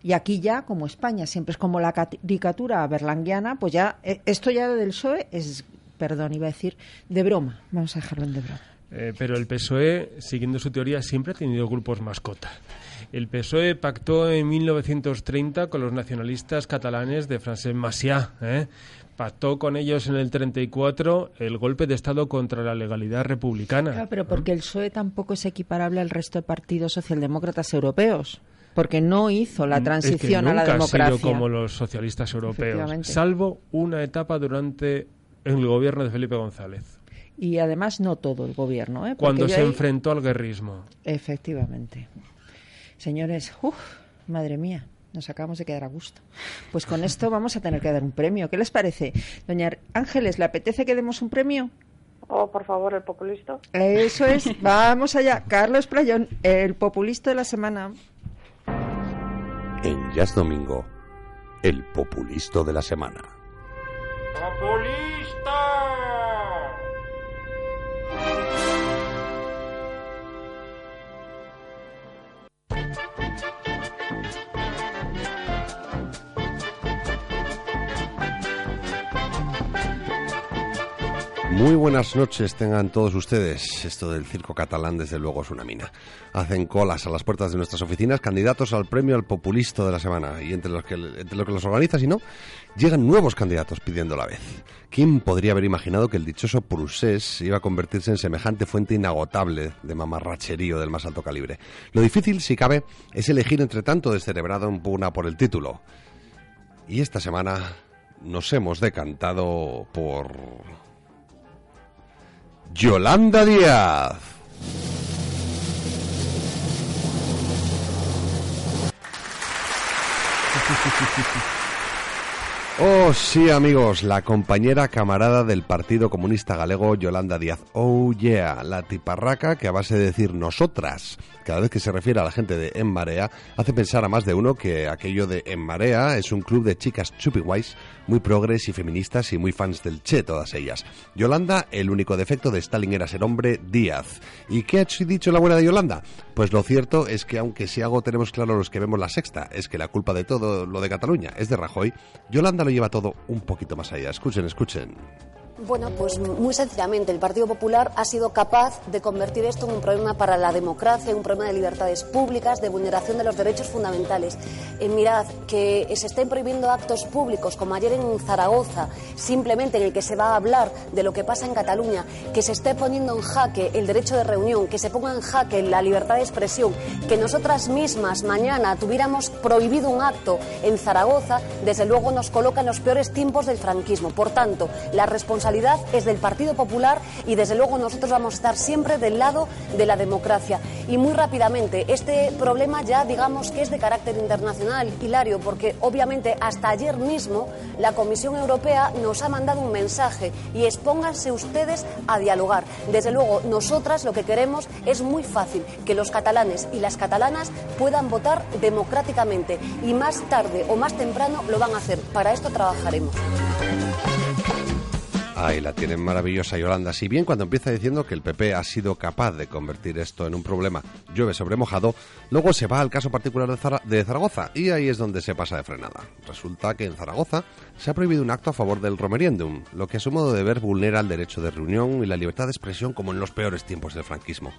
B: Y aquí ya, como España siempre es como la caricatura berlanguiana, pues ya, esto ya del PSOE es, perdón, iba a decir, de broma. Vamos a dejarlo en de broma.
I: Eh, pero el PSOE, siguiendo su teoría, siempre ha tenido grupos mascota. El PSOE pactó en 1930 con los nacionalistas catalanes de Francesc Macià. ¿eh? Pactó con ellos en el 34 el golpe de Estado contra la legalidad republicana.
B: Claro, pero porque el PSOE tampoco es equiparable al resto de partidos socialdemócratas europeos. Porque no hizo la transición
I: es que
B: a la democracia.
I: Ha sido como los socialistas europeos, salvo una etapa durante el gobierno de Felipe González
B: y además no todo el gobierno. ¿eh?
I: Cuando se enfrentó al guerrismo.
B: Efectivamente. Señores, uf, madre mía, nos acabamos de quedar a gusto. Pues con esto vamos a tener que dar un premio. ¿Qué les parece? Doña Ángeles, ¿le apetece que demos un premio?
H: Oh, por favor, el populista.
B: Eso es. (laughs) Vamos allá. Carlos Playón, el populista de la semana.
A: En Jazz Domingo, el populista de la semana.
L: ¡Populista! Thank you.
J: Muy buenas noches tengan todos ustedes. Esto del circo catalán desde luego es una mina. Hacen colas a las puertas de nuestras oficinas candidatos al premio al populista de la semana y entre los que, entre los, que los organiza, si no, llegan nuevos candidatos pidiendo la vez. ¿Quién podría haber imaginado que el dichoso Prusés iba a convertirse en semejante fuente inagotable de mamarracherío del más alto calibre? Lo difícil, si cabe, es elegir entre tanto descerebrado en pugna por el título. Y esta semana nos hemos decantado por Yolanda Díaz. (laughs) Oh, sí, amigos, la compañera camarada del Partido Comunista Galego, Yolanda Díaz. Oh, yeah, la tiparraca que a base de decir nosotras, cada vez que se refiere a la gente de En Marea, hace pensar a más de uno que aquello de En Marea es un club de chicas chupiwais muy progres y feministas y muy fans del Che, todas ellas. Yolanda, el único defecto de Stalin era ser hombre Díaz. ¿Y qué ha dicho la buena de Yolanda? Pues lo cierto es que aunque si algo tenemos claro los que vemos la sexta, es que la culpa de todo lo de Cataluña es de Rajoy, Yolanda lo lleva todo un poquito más allá. Escuchen, escuchen.
L: Bueno, pues muy sencillamente, el Partido Popular ha sido capaz de convertir esto en un problema para la democracia, un problema de libertades públicas, de vulneración de los derechos fundamentales. Eh, mirad, que se estén prohibiendo actos públicos, como ayer en Zaragoza, simplemente en el que se va a hablar de lo que pasa en Cataluña, que se esté poniendo en jaque el derecho de reunión, que se ponga en jaque la libertad de expresión, que nosotras mismas mañana tuviéramos prohibido un acto en Zaragoza, desde luego nos coloca en los peores tiempos del franquismo. Por tanto, la responsabilidad es del Partido Popular y desde luego nosotros vamos a estar siempre del lado de la democracia. Y muy rápidamente, este problema ya digamos que es de carácter internacional, Hilario, porque obviamente hasta ayer mismo la Comisión Europea nos ha mandado un mensaje y expónganse ustedes a dialogar. Desde luego, nosotras lo que queremos es muy fácil, que los catalanes y las catalanas puedan votar democráticamente y más tarde o más temprano lo van a hacer. Para esto trabajaremos.
J: Ahí la tienen maravillosa Yolanda. Si bien cuando empieza diciendo que el PP ha sido capaz de convertir esto en un problema llueve sobre mojado, luego se va al caso particular de, Zaragoza y ahí es donde se pasa de frenada. Resulta que en Zaragoza se ha prohibido un acto a favor del romeriendum, lo que a su modo de ver vulnera el derecho de reunión y la libertad de expresión como en los peores tiempos del franquismo.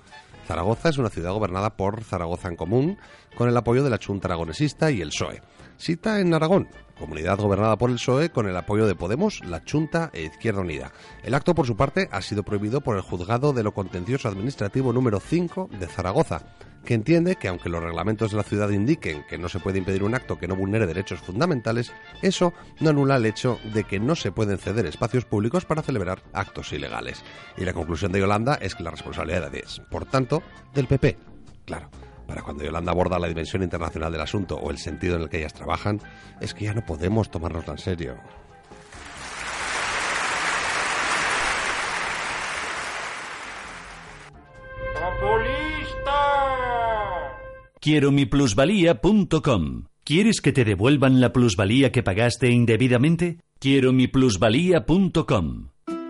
J: Zaragoza es una ciudad gobernada por Zaragoza en Común, con el apoyo de la Junta Aragonesista y el PSOE. Cita en Aragón, comunidad gobernada por el PSOE con el apoyo de Podemos, la Junta e Izquierda Unida. El acto, por su parte, ha sido prohibido por el Juzgado de lo Contencioso Administrativo número 5 de Zaragoza, que entiende que aunque los reglamentos de la ciudad indiquen que no se puede impedir un acto que no vulnere derechos fundamentales, eso no anula el hecho de que no se pueden ceder espacios públicos para celebrar actos ilegales. Y la conclusión de Yolanda es que la responsabilidad es, por tanto, del PP. Claro, para cuando Yolanda aborda la dimensión internacional del asunto o el sentido en el que ellas trabajan, es que ya no podemos tomárnosla en serio.
A: Quiero mi plusvalía.com. ¿Quieres que te devuelvan la plusvalía que pagaste indebidamente? Quiero mi plusvalía.com.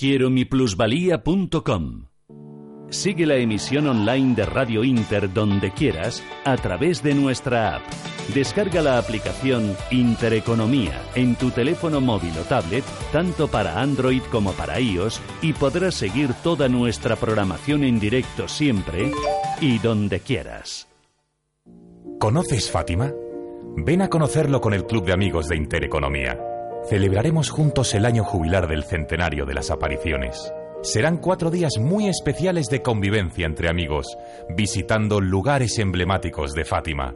A: Quiero mi plusvalía.com. Sigue la emisión online de Radio Inter donde quieras a través de nuestra app. Descarga la aplicación Intereconomía en tu teléfono móvil o tablet, tanto para Android como para iOS, y podrás seguir toda nuestra programación en directo siempre y donde quieras.
M: ¿Conoces Fátima? Ven a conocerlo con el Club de Amigos de Intereconomía. Celebraremos juntos el año jubilar del centenario de las apariciones. Serán cuatro días muy especiales de convivencia entre amigos, visitando lugares emblemáticos de Fátima.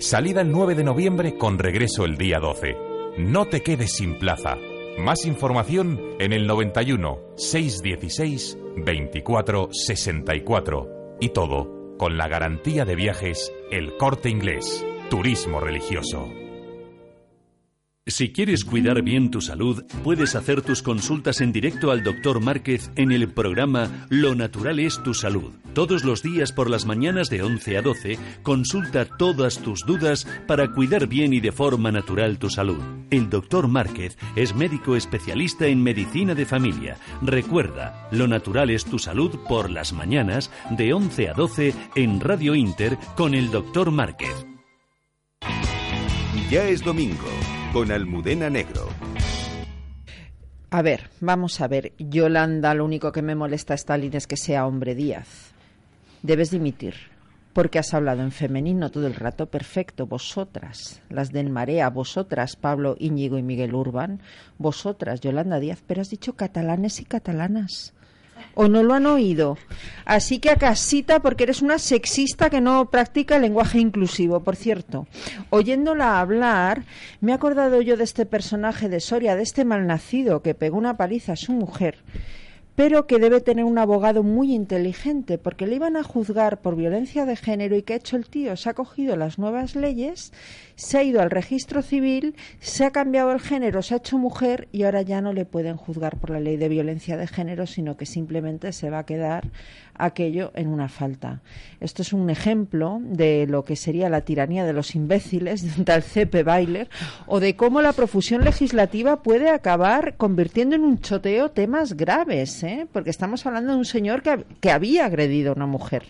M: Salida el 9 de noviembre con regreso el día 12. No te quedes sin plaza. Más información en el 91 616 24 64. Y todo con la garantía de viajes El Corte Inglés. Turismo religioso.
A: Si quieres cuidar bien tu salud, puedes hacer tus consultas en directo al Dr. Márquez en el programa Lo Natural es tu Salud. Todos los días por las mañanas de 11 a 12, consulta todas tus dudas para cuidar bien y de forma natural tu salud. El Dr. Márquez es médico especialista en medicina de familia. Recuerda, Lo Natural es tu Salud por las mañanas de 11 a 12 en Radio Inter con el Dr. Márquez.
N: Ya es domingo con Almudena Negro.
B: A ver, vamos a ver. Yolanda, lo único que me molesta a Stalin es que sea hombre Díaz. Debes dimitir. Porque has hablado en femenino todo el rato. Perfecto. Vosotras, las del Marea, vosotras, Pablo Íñigo y Miguel Urban, vosotras, Yolanda Díaz, pero has dicho catalanes y catalanas o no lo han oído. Así que a casita porque eres una sexista que no practica el lenguaje inclusivo. Por cierto, oyéndola hablar, me he acordado yo de este personaje de Soria, de este malnacido que pegó una paliza a su mujer pero que debe tener un abogado muy inteligente, porque le iban a juzgar por violencia de género y que ha hecho el tío, se ha cogido las nuevas leyes, se ha ido al registro civil, se ha cambiado el género, se ha hecho mujer y ahora ya no le pueden juzgar por la ley de violencia de género, sino que simplemente se va a quedar aquello en una falta. Esto es un ejemplo de lo que sería la tiranía de los imbéciles de un tal C.P. Bailer o de cómo la profusión legislativa puede acabar convirtiendo en un choteo temas graves, ¿eh? porque estamos hablando de un señor que había agredido a una mujer.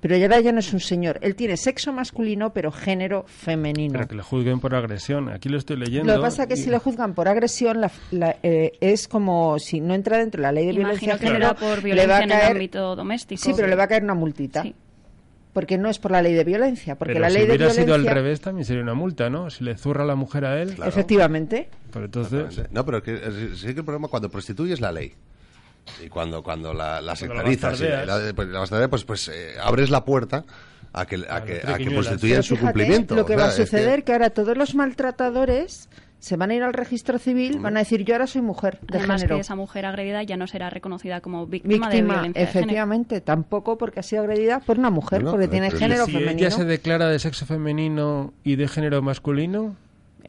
B: Pero ya ya no es un señor. Él tiene sexo masculino, pero género femenino.
I: Pero que le juzguen por agresión. Aquí lo estoy leyendo.
B: Lo que pasa es que si le juzgan por agresión, la, la, eh, es como si no entra dentro de la ley de violencia
K: de género por violencia le va a caer, en el ámbito doméstico.
B: Sí, pero le va a caer una multita. Sí. Porque no es por la ley de violencia. Porque
I: pero
B: la ley
I: si hubiera
B: de violencia...
I: sido al revés, también sería una multa, ¿no? Si le zurra la mujer a él.
B: Claro. Efectivamente.
I: Pero entonces...
J: No, pero que, sí que el problema cuando prostituyes la ley y cuando cuando la, la sectarizas la, la, pues, la pues, pues eh, abres la puerta a que, a que, a que prostituyan su cumplimiento.
B: Lo que
J: o sea,
B: va a suceder
J: es
B: que... ahora todos los maltratadores se van a ir al registro civil, van a decir yo ahora soy mujer de
K: Además
B: género.
K: que esa mujer agredida ya no será reconocida como víctima, de
B: Víctima,
K: violencia
B: efectivamente,
K: de
B: tampoco porque ha sido agredida por una mujer,
J: No, no,
B: porque
J: pero-
B: tiene género
I: si
B: femenino.
I: ella se declara de sexo femenino y de género masculino,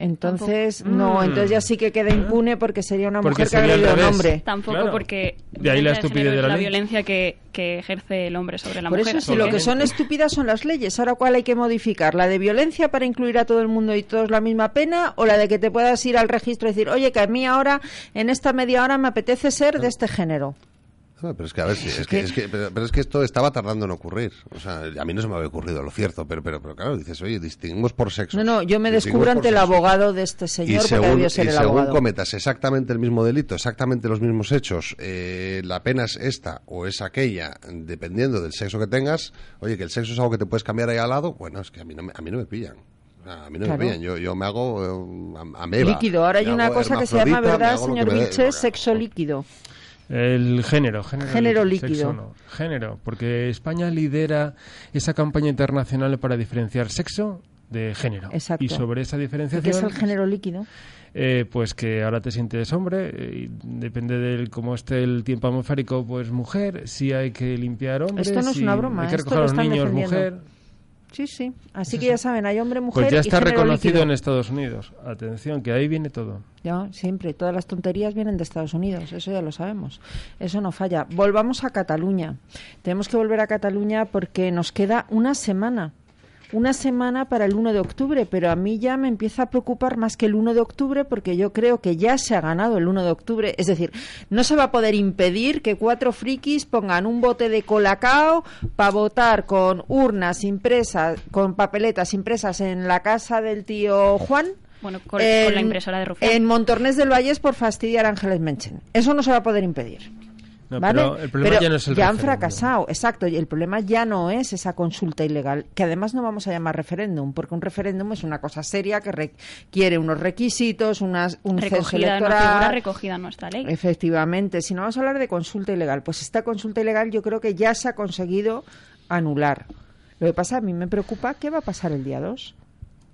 B: Entonces,
I: Tampoco.
B: no,
I: Mm.
B: entonces ya sí que queda impune porque sería una
I: Porque
B: mujer que ha
I: sería al
B: agredido a un hombre.
K: Tampoco
I: Claro.
K: porque
I: De ahí la
K: violencia
I: estupidez de la
K: es la
I: ley.
K: violencia que, que ejerce el hombre sobre la
B: Por
K: mujer.
B: eso, si lo que son estúpidas son las leyes. Ahora, ¿cuál hay que modificar? ¿La de violencia para incluir a todo el mundo y todos la misma pena? ¿O la de que te puedas ir al registro y decir, oye, que a mí ahora, en esta media hora, me apetece ser de este género?
J: No, pero es que a ver (laughs) si es que, es que- pero, pero es que esto estaba tardando en ocurrir. O sea, a mí no se me había ocurrido, lo cierto, pero pero, pero claro, dices, oye, distinguimos por sexo.
B: No, no, yo me descubro ante el abogado de este
J: Y
B: señor porque
J: según,
B: debió ser
J: y
B: el
J: según
B: abogado.
J: cometas exactamente el mismo delito, exactamente los mismos hechos, eh, la pena es esta o es aquella, dependiendo del sexo que tengas. Oye, que el sexo es algo que te puedes cambiar ahí al lado. Bueno, es que a mí no me, a mí no me pillan. A mí no
B: Claro.
J: me pillan. Yo, yo me hago eh, ameba.
B: Líquido. Ahora hay una cosa que se llama, ¿verdad, señor Vilches? Sexo líquido.
I: El género, género,
B: Género
I: líquido,
B: líquido.
I: sexo no. género, porque España lidera esa campaña internacional para diferenciar sexo de género.
B: Exacto.
I: Y sobre esa
B: ¿Qué
I: diferenciación,
B: es el género líquido?
I: eh, pues que ahora te sientes hombre, eh, y depende de cómo esté el tiempo atmosférico, pues mujer, si hay que limpiar hombres,
B: Esto no es
I: si
B: una broma,
I: hay que recoger a los niños, mujer.
B: Sí, sí. Así que ya saben, hay hombre, mujer
I: Pues ya está reconocido
B: líquido.
I: en Estados Unidos. Atención, que ahí viene todo.
B: Ya, siempre. Todas las tonterías vienen de Estados Unidos. Eso ya lo sabemos. Eso no falla. Volvamos a Cataluña. Tenemos que volver a Cataluña porque nos queda una semana. Una semana para el 1 de octubre, pero a mí ya me empieza a preocupar más que el 1 de octubre porque yo creo que ya se ha ganado el 1 de octubre. Es decir, no se va a poder impedir que cuatro frikis pongan un bote de colacao para votar con urnas impresas, con papeletas impresas en la casa del tío Juan.
K: Bueno, con, con la impresora de Rufián.
B: En Montornés del Valles por fastidiar a Ángeles Menchen. Eso no se va a poder impedir.
I: No,
B: ¿vale?
I: pero el problema
B: Pero
I: ya no es el
B: ya han
I: referéndum.
B: fracasado, exacto. Y el problema ya no es esa consulta ilegal, que además no vamos a llamar referéndum, porque un referéndum es una cosa seria que requiere unos requisitos, unas, un censo
K: recogida, una
B: electoral.
K: figura recogida en nuestra ley.
B: Efectivamente, si no vamos a hablar de consulta ilegal, pues esta consulta ilegal yo creo que ya se ha conseguido anular. Lo que pasa, a mí me preocupa qué va a pasar el día 2.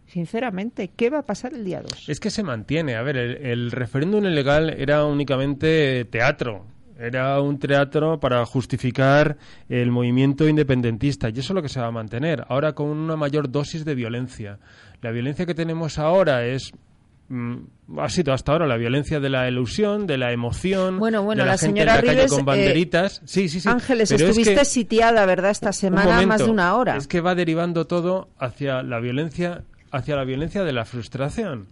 B: Sinceramente, ¿qué va a pasar el día 2?
I: Es que se mantiene. A ver, el, el referéndum ilegal era únicamente teatro. Era un teatro para justificar el movimiento independentista. Y eso es lo que se va a mantener. Ahora con una mayor dosis de violencia. La violencia que tenemos ahora es mm, ha sido hasta ahora la violencia de la ilusión, de la emoción,
B: Bueno, bueno,
I: de la,
B: la
I: gente
B: señora
I: en la calle con
B: eh,
I: banderitas. sí, sí, sí.
B: Ángeles,
I: Pero es
B: estuviste
I: que-
B: sitiada, ¿verdad? Esta semana más de una hora.
I: Es que va derivando todo hacia la violencia, hacia la violencia de la frustración.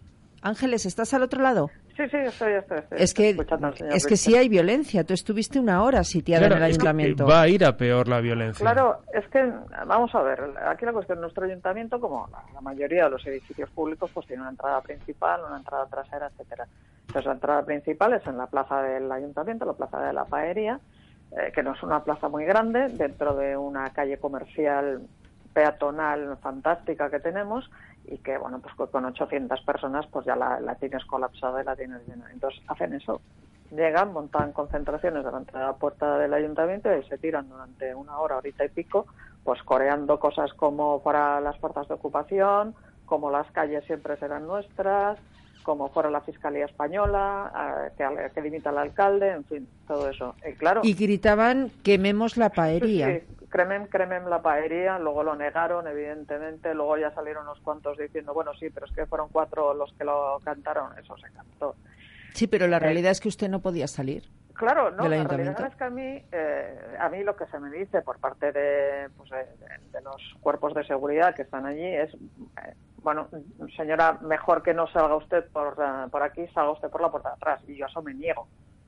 B: Ángeles, ¿estás al otro lado?
H: Sí, sí, estoy, estoy, estoy
B: Es que,
H: escuchando al señor
B: es que sí hay violencia. Tú estuviste una hora sitiada
I: Claro,
B: en el ayuntamiento.
I: va a ir a peor la violencia.
H: Claro, es que, vamos a ver, aquí la cuestión, nuestro ayuntamiento, como la, la mayoría de los edificios públicos, pues tiene una entrada principal, una entrada trasera, etcétera. Entonces la entrada principal es en la plaza del ayuntamiento, la plaza de la Paería, eh, que no es una plaza muy grande, dentro de una calle comercial peatonal fantástica que tenemos y que, bueno, pues con- con 800 personas pues ya la, la tienes colapsada y la tienes llena. Entonces hacen eso. Llegan, montan concentraciones delante de la puerta del ayuntamiento y se tiran durante una hora, horita y pico, pues coreando cosas como para las fuerzas de ocupación, como las calles siempre serán nuestras, como fuera la Fiscalía Española, que, que limita al alcalde, en fin, todo eso. Y, claro,
B: y gritaban quememos la (laughs) paería.
H: Sí, cremen, cremen la paería, luego lo negaron, evidentemente, luego ya salieron unos cuantos diciendo, bueno, sí, pero es que fueron cuatro los que lo cantaron, eso se cantó.
B: Sí, pero la realidad es que usted no podía salir.
H: Claro, no, la realidad es que a mí, eh, a mí lo que se me dice por parte de, pues, de, los cuerpos de seguridad que están allí es, eh, bueno, señora, mejor que no salga usted por, eh, por aquí, salga usted por la puerta de atrás. Y yo eso me niego,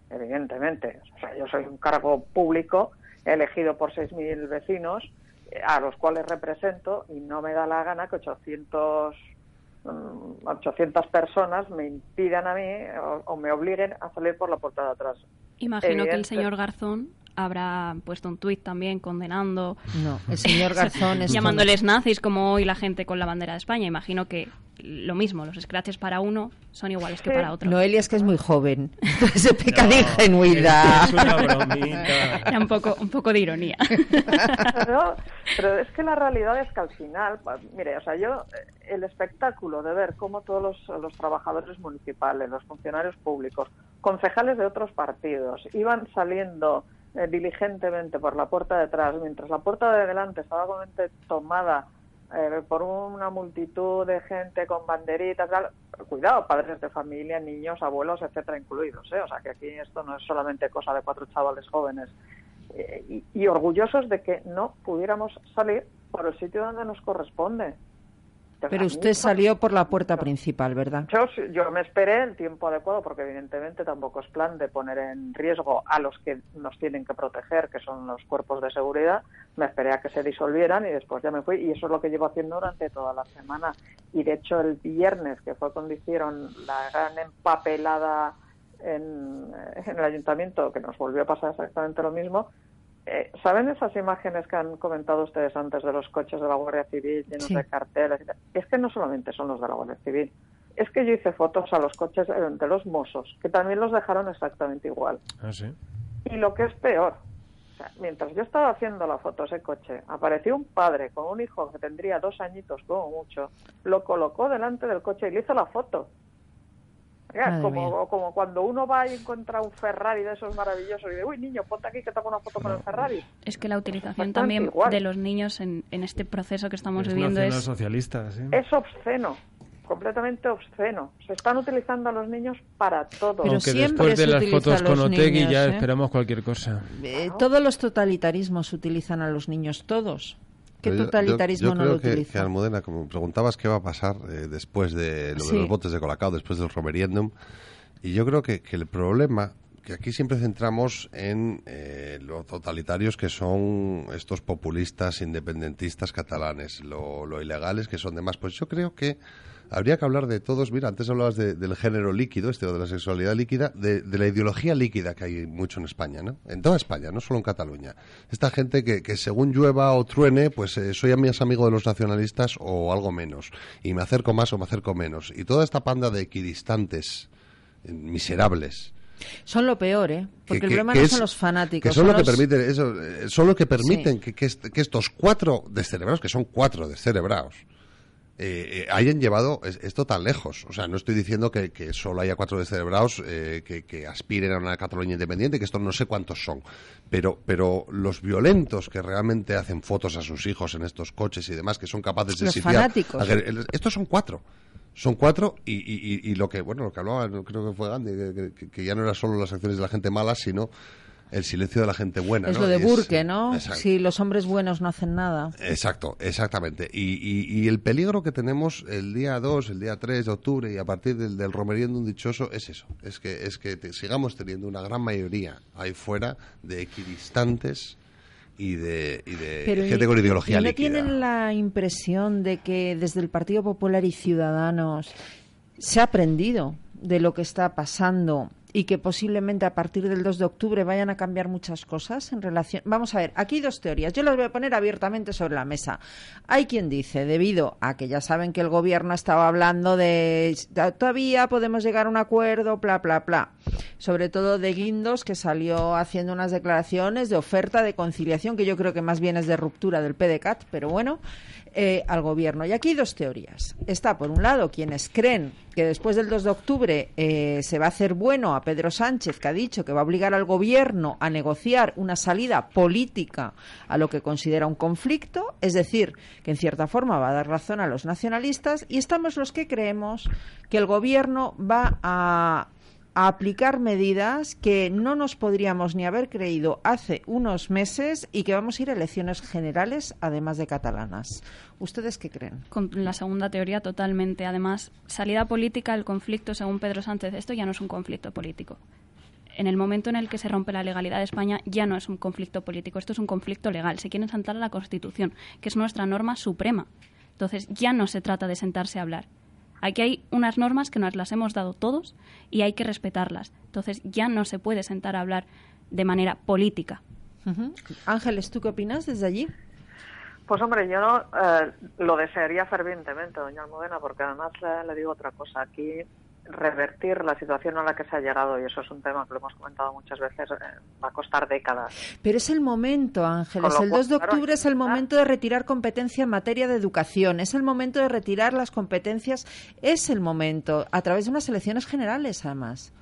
H: evidentemente. O sea, yo soy un cargo público elegido por 6.000 vecinos a los cuales represento y no me da la gana que 800 800 mm, personas me impidan a mí o, me obliguen a salir por la puerta de atrás.
K: Imagino que el señor Garzón habrá puesto un tuit también condenando.
B: No, el (laughs) señor Garzón es.
K: llamándoles nazis como hoy la gente con la bandera de España. Imagino que lo mismo, los scratches para uno son iguales que para otro.
B: Noelia es que es muy joven, se peca de ingenuidad.
I: Es una bromita.
K: Era (laughs) un poco, un poco de ironía. (laughs)
H: pero es que la realidad es que al final, pues, mire, o sea, yo, eh, el espectáculo de ver cómo todos los, los trabajadores municipales, los funcionarios públicos, concejales de otros partidos, iban saliendo eh, diligentemente por la puerta de atrás, mientras la puerta de delante estaba completamente tomada eh, por una multitud de gente con banderitas, cuidado, padres de familia, niños, abuelos, etcétera, incluidos. ¿eh? O sea que aquí esto no es solamente cosa de cuatro chavales jóvenes. Eh, y orgullosos de que no pudiéramos salir por el sitio donde nos corresponde.
B: Pero usted salió por la puerta principal, ¿verdad?
H: Yo, yo me esperé el tiempo adecuado porque evidentemente tampoco es plan de poner en riesgo a los que nos tienen que proteger, que son los cuerpos de seguridad. Me esperé a que se disolvieran y después ya me fui. Y eso es lo que llevo haciendo durante toda la semana. Y de hecho el viernes, que fue cuando hicieron la gran empapelada en, en el ayuntamiento, que nos volvió a pasar exactamente lo mismo, eh, ¿Saben esas imágenes que han comentado ustedes antes de los coches de la Guardia Civil llenos de carteles? Es que no solamente son los de la Guardia Civil. Es que yo hice fotos a los coches de los mozos, que también los dejaron exactamente igual.
I: ¿Ah, sí?
H: Y lo que es peor, mientras yo estaba haciendo la foto a ese coche, apareció un padre con un hijo que tendría dos añitos como mucho, lo colocó delante del coche y le hizo la foto como, como, cuando uno va y encuentra un Ferrari de esos maravillosos y dice, uy, niño, ponte aquí que hago una foto con el Ferrari.
K: Es que la utilización también de los niños en, en, este proceso que estamos viviendo
I: es...
K: socialista,
H: Es obsceno completamente obsceno. Se están utilizando a los niños para todo.
I: Pero Aunque después de las fotos con Otegui ya ¿eh? esperamos cualquier cosa.
B: Eh, todos los totalitarismos utilizan a los niños, todos. ¿Qué totalitarismo
J: no lo
B: que, utiliza?
J: que Almudena, como preguntabas qué va a pasar eh, después de, lo de los botes de Colacao, después del Romeriendum, y yo creo que, el problema que aquí siempre centramos en eh, los totalitarios que son estos populistas independentistas catalanes, lo, lo ilegales que son demás. Pues yo creo que habría que hablar de todos. Mira, antes hablabas del género líquido, este, o de la sexualidad líquida, de, la ideología líquida que hay mucho en España, ¿no? En toda España, no solo en Cataluña. Esta gente que, según llueva o truene, pues eh, soy más amigo de los nacionalistas o algo menos. Y me acerco más o me acerco menos. Y toda esta panda de equidistantes, eh, miserables,
B: son lo peor, ¿eh? Porque el problema no son los fanáticos.
J: Que son, lo que permiten, eso, eh, son lo que permiten que, que, estos cuatro descerebrados, que son cuatro descerebrados, eh, eh, hayan llevado esto tan lejos. O sea, no estoy diciendo que, solo haya cuatro descerebrados eh, que, aspiren a una Cataluña independiente, que esto no sé cuántos son. Pero, pero los violentos que realmente hacen fotos a sus hijos en estos coches y demás, que son capaces de...
B: Los fanáticos.
J: estos son cuatro. Son cuatro y, y, lo que, bueno, lo que hablaba, creo que fue Gandhi, que ya no eran solo las acciones de la gente mala, sino el silencio de la gente buena.
B: Es lo de Burke, ¿no? Si los hombres buenos no hacen nada.
J: Exacto, exactamente. Y, y, el peligro que tenemos el día 2, el día 3 de octubre y a partir del, del romeriendo un dichoso es eso. Es que, es que sigamos teniendo una gran mayoría ahí fuera de equidistantes y de, y de gente con ideología
B: ¿No tienen la impresión de que desde el Partido Popular y Ciudadanos se ha aprendido de lo que está pasando y que posiblemente a partir del 2 de octubre vayan a cambiar muchas cosas en relación. Vamos a ver, aquí dos teorías. Yo las voy a poner abiertamente sobre la mesa. Hay quien dice, debido a que ya saben que el gobierno estaba hablando de todavía podemos llegar a un acuerdo, bla, bla, bla. Sobre todo de Guindos, que salió haciendo unas declaraciones de oferta de conciliación, que yo creo que más bien es de ruptura del PDCAT, pero bueno. Eh, al gobierno. Y aquí dos teorías. Está, por un lado, quienes creen que después del 2 de octubre eh, se va a hacer bueno a Pedro Sánchez, que ha dicho que va a obligar al gobierno a negociar una salida política a lo que considera un conflicto, es decir, que en cierta forma va a dar razón a los nacionalistas, y estamos los que creemos que el gobierno va a a aplicar medidas que no nos podríamos ni haber creído hace unos meses y que vamos a ir a elecciones generales, además de catalanas. ¿Ustedes qué creen?
K: Con la segunda teoría, totalmente. Además, salida política, el conflicto, según Pedro Sánchez, esto ya no es un conflicto político. En el momento en el que se rompe la legalidad de España, ya no es un conflicto político, esto es un conflicto legal. Se quieren saltar a la Constitución, que es nuestra norma suprema. Entonces, ya no se trata de sentarse a hablar Aquí hay unas normas que nos las hemos dado todos y hay que respetarlas. Entonces ya no se puede sentar a hablar de manera política.
B: Ángeles, ¿tú qué opinas desde allí?
H: Pues hombre, yo eh, lo desearía fervientemente, doña Almudena, porque además le digo otra cosa. Aquí revertir la situación a la que se ha llegado, y eso es un tema que lo hemos comentado muchas veces, eh, va a costar décadas.
B: Pero es el momento, Ángeles. El 2 de octubre es el momento de retirar competencia en materia de educación, es el momento de retirar las competencias, es el momento, a través de unas elecciones generales, además.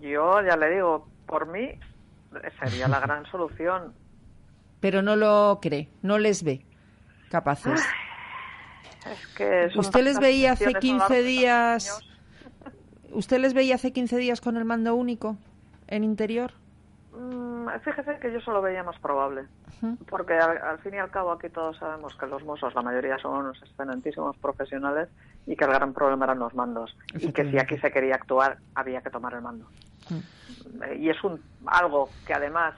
H: Yo ya le digo, por mí sería la gran (laughs) solución.
B: Pero no lo cree, no les ve capaces.
H: Es que
B: ¿Usted les veía hace 15 días ¿Usted les veía hace 15 días con el mando único en interior?
H: Mm, fíjese que yo solo veía más probable, porque al, fin y al cabo aquí todos sabemos que los mozos, la mayoría son unos excelentísimos profesionales y que el gran problema eran los mandos y que si aquí se quería actuar había que tomar el mando. Y es un algo que además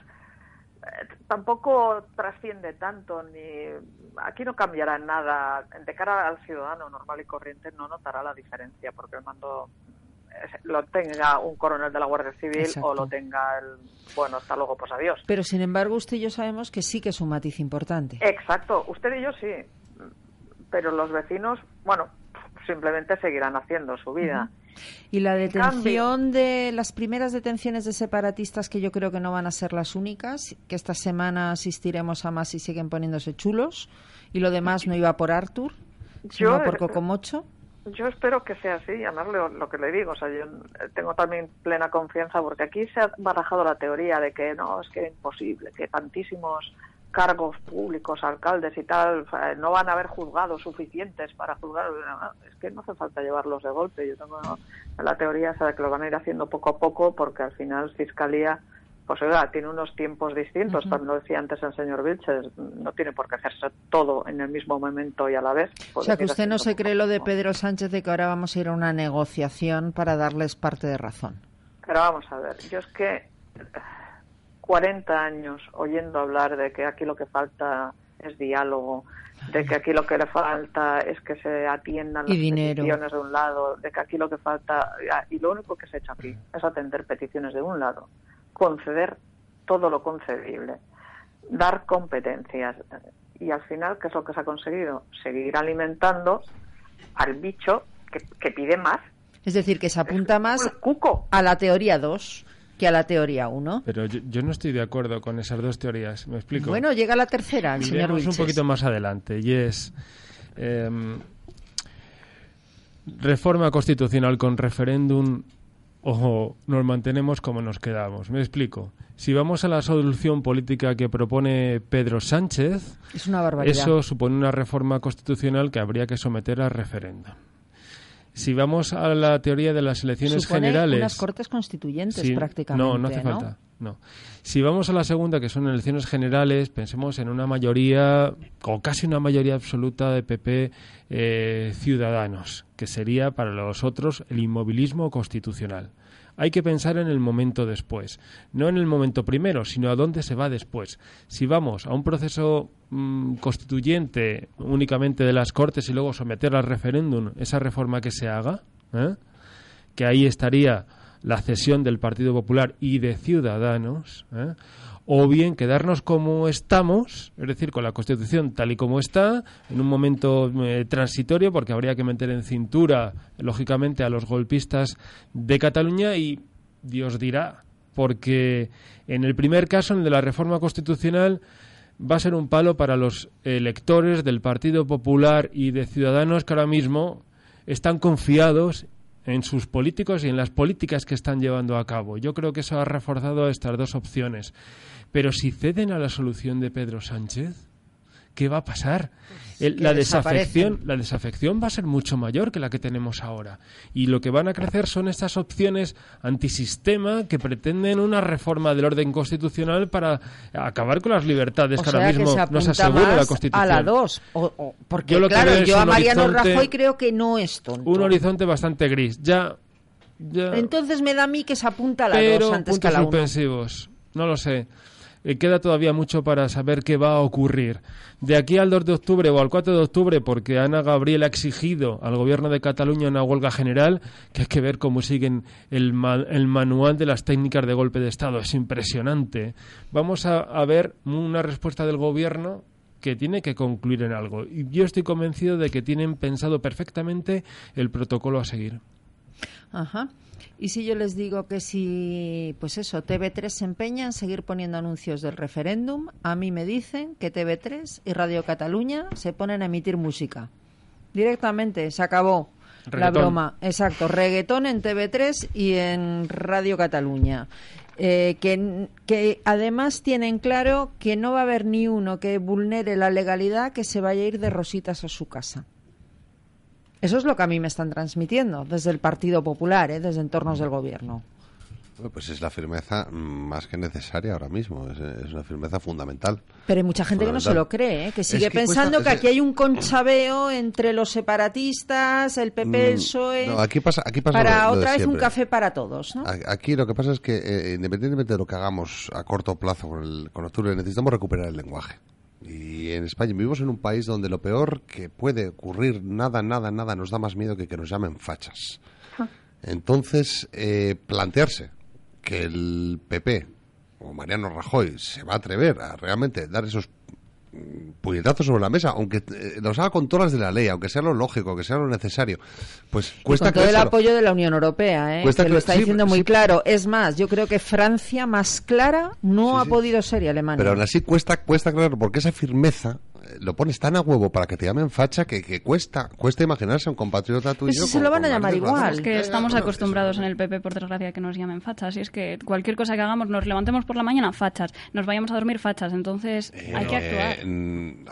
H: eh, tampoco trasciende tanto ni aquí no cambiará nada de cara al ciudadano normal y corriente no notará la diferencia porque el mando lo tenga un coronel de la Guardia Civil o lo tenga el bueno hasta luego pues adiós.
B: Pero sin embargo usted y yo sabemos que sí que es un matiz importante.
H: Exacto usted y yo sí. Pero los vecinos bueno simplemente seguirán haciendo su vida.
B: Y la detención de las primeras detenciones de separatistas que yo creo que no van a ser las únicas que esta semana asistiremos a más y siguen poniéndose chulos y lo demás no iba por Artur sino por Cocomocho
H: yo espero que sea así, llamarle lo, que le digo. O sea, yo tengo también plena confianza porque aquí se ha barajado la teoría de que no, es que es imposible, que tantísimos cargos públicos, alcaldes y tal, no van a haber juzgados suficientes para juzgar. Es que no hace falta llevarlos de golpe. Yo tengo la teoría de que lo van a ir haciendo poco a poco porque al final Fiscalía pues oiga, tiene unos tiempos distintos, como lo decía antes el señor Vilches, no tiene por qué hacerse todo en el mismo momento y a la vez.
B: O sea, que usted no se cree lo de Pedro Sánchez de que ahora vamos a ir a una negociación para darles parte de razón.
H: Pero vamos a ver, yo es que 40 años oyendo hablar de que aquí lo que falta es diálogo, de que aquí lo que le falta es que se atiendan las peticiones de un lado, de que aquí lo que falta, y lo único que se echa aquí es atender peticiones de un lado conceder todo lo concedible, dar competencias. Y al final, ¿qué es lo que se ha conseguido? Seguir alimentando al bicho que, pide más.
B: Es decir, que se apunta más a la teoría 2 que a la teoría 1.
I: Pero yo, no estoy de acuerdo con esas dos teorías. ¿Me explico?
B: Bueno, llega la tercera, el señor
I: un poquito más adelante y es em, reforma constitucional con referéndum o nos mantenemos como nos quedamos. Me explico. Si vamos a la solución política que propone Pedro Sánchez,
B: es una barbaridad.
I: eso supone una reforma constitucional que habría que someter a referéndum. Si vamos a la teoría de las elecciones
B: supone
I: generales,
B: unas cortes constituyentes prácticamente.
I: No, no hace falta. No. Si vamos a la segunda, que son elecciones generales, pensemos en una mayoría, o casi una mayoría absoluta de PP eh, ciudadanos, que sería para los otros el inmovilismo constitucional. Hay que pensar en el momento después, no en el momento primero, sino a dónde se va después. Si vamos a un proceso mm, constituyente únicamente de las Cortes y luego someter al referéndum esa reforma que se haga, ¿eh? que ahí estaría la cesión del Partido Popular y de Ciudadanos, ¿eh? o bien quedarnos como estamos, es decir, con la Constitución tal y como está, en un momento eh, transitorio, porque habría que meter en cintura, lógicamente, a los golpistas de Cataluña y Dios dirá, porque en el primer caso, en el de la reforma constitucional, va a ser un palo para los electores del Partido Popular y de Ciudadanos que ahora mismo están confiados en sus políticos y en las políticas que están llevando a cabo. Yo creo que eso ha reforzado estas dos opciones. Pero si ceden a la solución de Pedro Sánchez, ¿qué va a pasar?
B: Pues
I: la, desafección, la desafección va a ser mucho mayor que la que tenemos ahora. Y lo que van a crecer son estas opciones antisistema que pretenden una reforma del orden constitucional para acabar con las libertades que ahora mismo
B: se
I: nos asegura la Constitución.
B: A la dos. porque, yo claro, yo a Mariano Rajoy creo que no es tonto.
I: Un horizonte bastante gris. Ya. ya
B: Entonces me da a mí que se apunta a la
I: pero
B: dos antes que a la
I: suspensivos. No lo sé. Eh, queda todavía mucho para saber qué va a ocurrir. De aquí al 2 de octubre o al 4 de octubre, porque Ana Gabriel ha exigido al gobierno de Cataluña una huelga general, que hay que ver cómo siguen el, el manual de las técnicas de golpe de Estado. Es impresionante. Vamos a, a ver una respuesta del gobierno que tiene que concluir en algo. Y yo estoy convencido de que tienen pensado perfectamente el protocolo a seguir.
B: Ajá. Y si yo les digo que si, pues eso, TV3 se empeña en seguir poniendo anuncios del referéndum, a mí me dicen que TV3 y Radio Cataluña se ponen a emitir música. Directamente, se acabó la broma. Exacto, reggaetón en TV3 y en Radio Cataluña. Eh, que, que además tienen claro que no va a haber ni uno que vulnere la legalidad que se vaya a ir de rositas a su casa. Eso es lo que a mí me están transmitiendo desde el Partido Popular, ¿eh? desde entornos del gobierno.
J: Pues es la firmeza más que necesaria ahora mismo, es, una firmeza fundamental.
B: Pero hay mucha gente que no se lo cree, ¿eh? que sigue pensando que aquí hay un conchabeo entre los separatistas, el PP, el mm, PSOE.
J: No, aquí pasa, aquí pasa
B: para otra vez un café para todos. ¿no?
J: Aquí lo que pasa es que, eh, independientemente de lo que hagamos a corto plazo con, el, con octubre, necesitamos recuperar el lenguaje. Y en España vivimos en un país donde lo peor que puede ocurrir, nada, nada, nada, nos da más miedo que que nos llamen fachas. Ah. Entonces, eh, plantearse que el PP o Mariano Rajoy se va a atrever a realmente dar esos puñetazos sobre la mesa, aunque eh, los haga con todas las de la ley, aunque sea lo lógico, que sea lo necesario, pues cuesta
B: con todo el apoyo de la Unión Europea, ¿eh? que lo está diciendo muy claro. Es más, yo creo que Francia más clara no ha podido ser y Alemania.
J: Pero aún así cuesta, cuesta claro, porque esa firmeza lo pones tan a huevo para que te llamen facha que, cuesta cuesta imaginarse a un compatriota tuyo.
B: Pues se lo van a llamar igual.
K: Es que estamos acostumbrados en el PP, por desgracia, que nos llamen fachas. Y es que cualquier cosa que hagamos, nos levantemos por la mañana, fachas. Nos vayamos a dormir, fachas. Entonces eh, hay que actuar.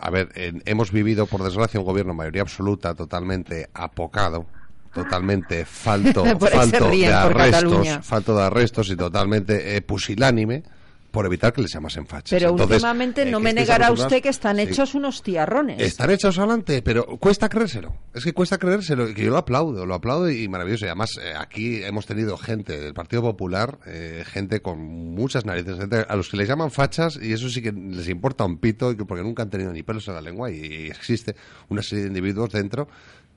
J: a ver, hemos vivido, por desgracia, un gobierno mayoría absoluta totalmente apocado totalmente falto, (laughs) falto de arrestos, falto de arrestos y totalmente eh, pusilánime por evitar que les llamasen fachas.
B: Pero últimamente no me negará usted que están hechos unos tiarrones.
J: Están hechos adelante, pero cuesta creérselo. Es que cuesta creérselo, que yo lo aplaudo, lo aplaudo y maravilloso. Y además, eh, aquí hemos tenido gente del Partido Popular, eh, gente con muchas narices, gente a los que les llaman fachas y eso sí que les importa un pito, porque nunca han tenido ni pelos en la lengua y existe una serie de individuos dentro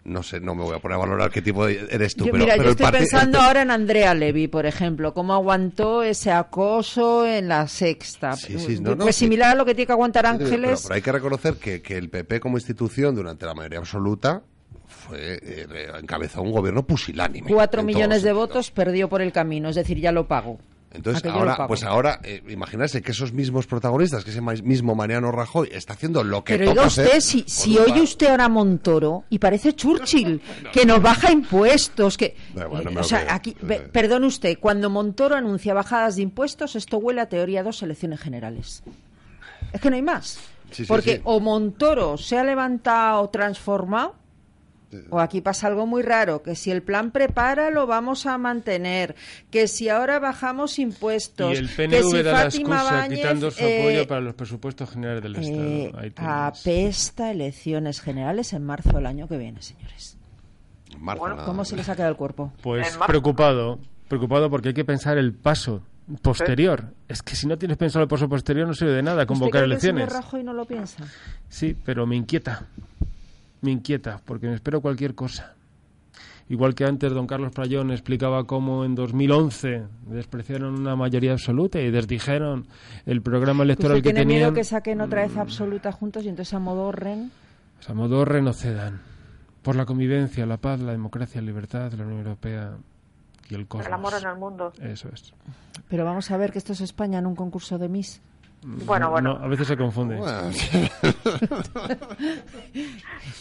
J: no sé, no me voy a poner a valorar qué tipo eres tú. pero,
B: mira, yo estoy pensando ahora en Andrea Levy, por ejemplo, cómo aguantó ese acoso en la sexta. pues similar a lo que tiene que aguantar Ángeles.
J: Pero, hay que reconocer que, que, el PP como institución durante la mayoría absoluta fue eh, encabezó un gobierno pusilánime.
B: Cuatro millones de votos perdió por el camino, es decir, ya lo pago.
J: Entonces, ahora, pues ahora, eh, imaginarse que esos mismos protagonistas, que ese mismo Mariano Rajoy, está haciendo lo que
B: Pero
J: toca
B: usted, si, si oye usted ahora Montoro, y parece Churchill, (laughs) que nos baja impuestos, que... o sea, aquí, perdón usted, cuando Montoro anuncia bajadas de impuestos, esto huele a teoría dos elecciones generales. Es que no hay más. Porque o Montoro se ha levantado transformado, o aquí pasa algo muy raro, que si el plan prepara lo vamos a mantener, que si ahora bajamos impuestos,
I: y el PNV
B: que si
I: da Fátima la excusa, quitando su apoyo eh, para los presupuestos generales del eh, Estado.
B: apesta elecciones generales en marzo del año que viene, señores. ¿Cómo se les ha quedado el cuerpo?
I: Pues preocupado, preocupado porque hay que pensar el paso posterior. Es que si no tienes pensado el paso posterior no sirve de nada convocar elecciones.
B: Que no lo piensa?
I: Sí, pero me inquieta me inquieta, porque me espero cualquier cosa. Igual que antes don Carlos Prayón explicaba cómo en 2011 despreciaron una mayoría absoluta y desdijeron el programa electoral que
B: tiene
I: tenían.
B: miedo que saquen otra vez absoluta juntos y entonces a.
I: A Modorren no cedan. Por la convivencia, la paz, la democracia, la libertad, la Unión Europea y el cosmos.
H: El amor en el mundo.
I: Eso es.
B: Pero vamos a ver que esto es España en un concurso de Miss.
H: Bueno, bueno.
I: a veces se confunde. (laughs)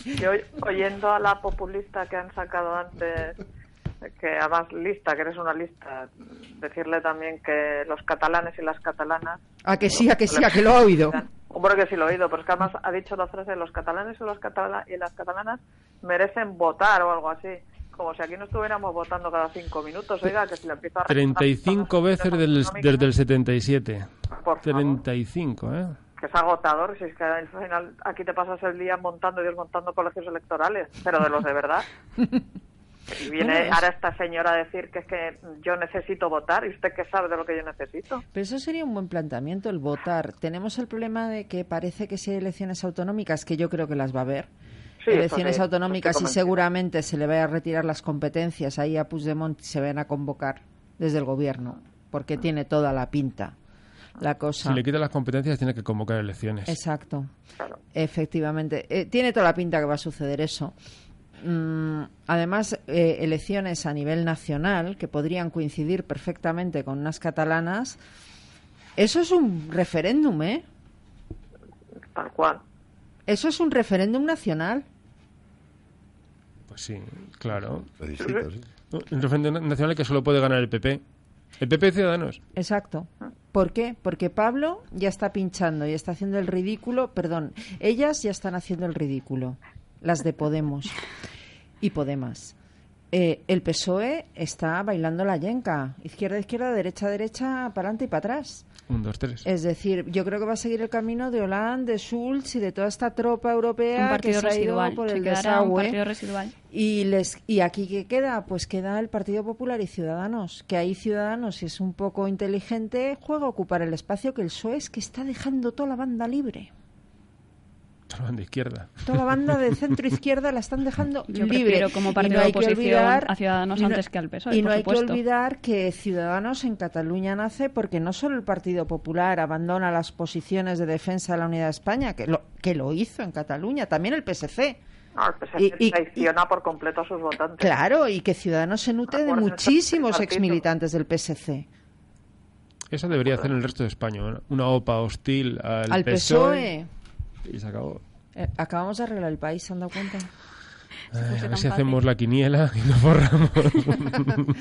H: Yo, oyendo a la populista que han sacado antes, que además lista, que eres una lista, decirle también que los catalanes y las catalanas...
B: A que sí, a que sí, a que lo ha oído.
H: Hombre, que sí lo he oído, pero es que además ha dicho la frase, los catalanes y, los catala y las catalanas merecen votar o algo así. Como si aquí no estuviéramos votando cada cinco minutos. Oiga, que si le empiezo a...
I: 35 veces del, desde el 77.
H: Por favor.
I: 35, ¿eh?
H: que es agotador, si es que al final aquí te pasas el día montando y desmontando colegios electorales, pero de los de verdad. (laughs) Y viene
B: Bueno,
H: ahora esta señora a decir que es que yo necesito votar y usted qué sabe de lo que yo necesito.
B: Pero eso sería un buen planteamiento, el votar. Tenemos el problema de que parece que si hay elecciones autonómicas, que yo creo que las va a haber,
H: Sí,
B: elecciones
H: sí,
B: autonómicas y seguramente se le vaya a retirar las competencias ahí a Puigdemont y se van a convocar desde el gobierno, porque tiene toda la pinta la cosa.
I: Si le quitan las competencias, tiene que convocar elecciones.
B: Exacto. Efectivamente. Eh, tiene toda la pinta que va a suceder eso. Mm, además, eh, elecciones a nivel nacional que podrían coincidir perfectamente con unas catalanas. Eso es un referéndum, ¿eh?
H: Tal cual.
B: Eso es un referéndum nacional.
I: Pues sí, claro.
J: Plebiscito, sí.
I: Un referéndum nacional que solo puede ganar el PP. El PP y Ciudadanos.
B: Exacto. ¿Por qué? Porque Pablo ya está pinchando y está haciendo el ridículo. Perdón, ellas ya están haciendo el ridículo. Las de Podemos y Podemas. Eh, el PSOE está bailando la yenca. Izquierda, izquierda, derecha, derecha, para adelante y para atrás.
I: Un, dos, tres.
B: Es decir, yo creo que va a seguir el camino de Hollande, de Schulz y de toda esta tropa europea que se ha ido por
K: se
B: el desagüe.
K: un partido residual.
B: Y, les, y aquí qué queda? Pues queda el Partido Popular y Ciudadanos. Que ahí Ciudadanos, si es un poco inteligente, juega a ocupar el espacio que el PSOE es que está dejando toda la banda libre.
I: Toda la banda izquierda.
B: Toda la banda de centro izquierda la están dejando
K: Yo
B: libre.
K: prefiero como partido
B: no
K: de oposición
B: olvidar-
K: a Ciudadanos
B: no-
K: antes que al PSOE,
B: Y no
K: por
B: hay que olvidar que Ciudadanos en Cataluña nace porque no solo el Partido Popular abandona las posiciones de defensa de la unidad de España, que lo, que lo hizo en Cataluña, también el PSC.
H: No, el PSC
B: Y- y-
H: traiciona por completo a sus votantes.
B: Claro, y que Ciudadanos se nutre de muchísimos exmilitantes del PSC.
I: Eso debería hacer en el resto de España. ¿no? Una OPA hostil al,
B: Al PSOE.
I: Y se acabó.
B: Eh, acabamos de arreglar el país, ¿se han dado cuenta?
I: Ay, a ver si hacemos la quiniela y nos borramos. (laughs)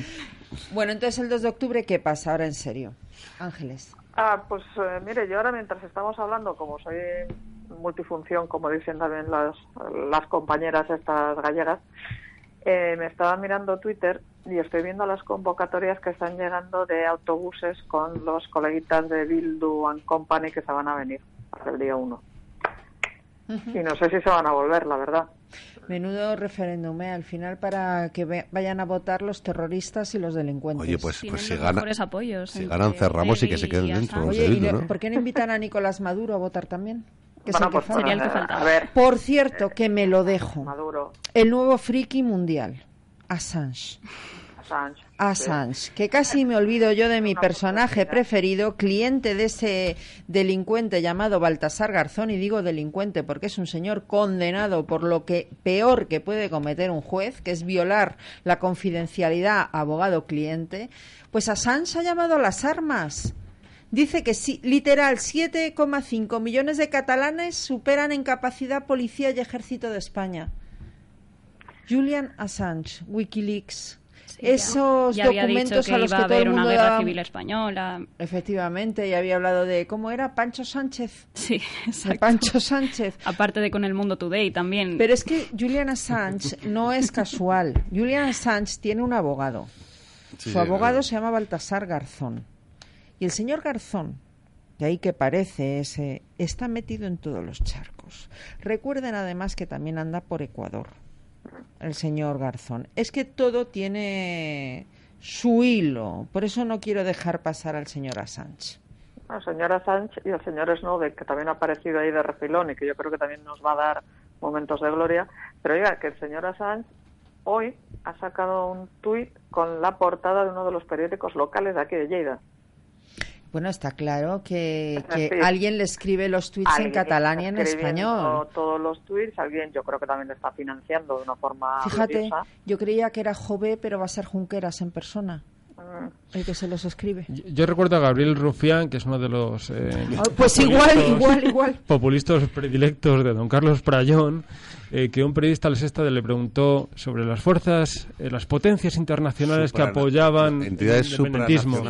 B: Bueno, entonces el 2 de octubre, ¿qué pasa ahora en serio? Ángeles.
H: Ah, pues eh, mire, yo ahora mientras estamos hablando, como soy multifunción, como dicen también las, las compañeras estas gallegas, eh, me estaba mirando Twitter y estoy viendo las convocatorias que están llegando de autobuses con los coleguitas de Bildu and Company que se van a venir para el día 1. Y no sé si se van a volver, la verdad.
B: Menudo referéndum, ¿eh? Al final para que ve- vayan a votar los terroristas y los delincuentes.
J: Oye, pues, pues si gana,
K: apoyos
J: si
K: entre
J: ganan cerramos y que se queden dentro.
K: Assange.
J: los
B: Oye,
J: de
B: ¿y
J: Bildu,
B: no-
J: ¿no?
B: por qué no invitan a Nicolás Maduro a votar también? Que
H: Bueno,
B: que
H: pues,
B: falta.
K: Sería el que faltaba.
H: a ver,
B: Por cierto, que me lo dejo.
H: Maduro,
B: El nuevo friki mundial, Assange.
H: Assange.
B: Assange, que casi me olvido yo de mi personaje preferido, cliente de ese delincuente llamado Baltasar Garzón, y digo delincuente porque es un señor condenado por lo que peor que puede cometer un juez, que es violar la confidencialidad abogado-cliente, pues Assange ha llamado a las armas. Dice que sí, literal, 7,5 millones de catalanes superan en capacidad policía y ejército de España. Julian Assange, Wikileaks.
K: Ya-
B: Esos
K: ya había dicho
B: documentos
K: que
B: a los
K: iba
B: que
K: a
B: todo el
K: haber una
B: mundo
K: guerra
B: daba-
K: civil española.
B: Efectivamente, y había hablado de cómo era Pancho Sánchez.
K: Sí,
B: De
K: exacto.
B: Pancho Sánchez.
K: Aparte de con el Mundo Today también.
B: Pero es que Julian Assange no es casual. Julian Assange tiene un abogado.
J: Sí,
B: Su abogado
J: claro.
B: se llama Baltasar Garzón. Y el señor Garzón, de ahí que parece ese, está metido en todos los charcos. Recuerden además que también anda por Ecuador, el señor Garzón. Es que todo tiene su hilo. Por eso no quiero dejar pasar al señor Assange.
H: El señor Assange y el señor Snowden, que también ha aparecido ahí de refilón y que yo creo que también nos va a dar momentos de gloria. Pero oiga, que el señor Assange hoy ha sacado un tuit con la portada de uno de los periódicos locales de aquí de Lleida.
B: Bueno, está claro que, que
H: Sí.
B: alguien le escribe los tweets en catalán y en español.
H: Todos los tweets, alguien yo creo que también le está financiando de una forma
B: Fíjate, yo creía que era Jové, pero va a ser Junqueras en persona. El que se los escribe.
I: Yo, recuerdo a Gabriel Rufián, que es uno de los eh,
B: ah, (laughs) pues igual, igual, igual.
I: populistas predilectos de don Carlos Prayón, eh, que un periodista al Sexta le preguntó sobre las fuerzas, eh, las potencias internacionales que apoyaban
J: entidades
I: el independentismo.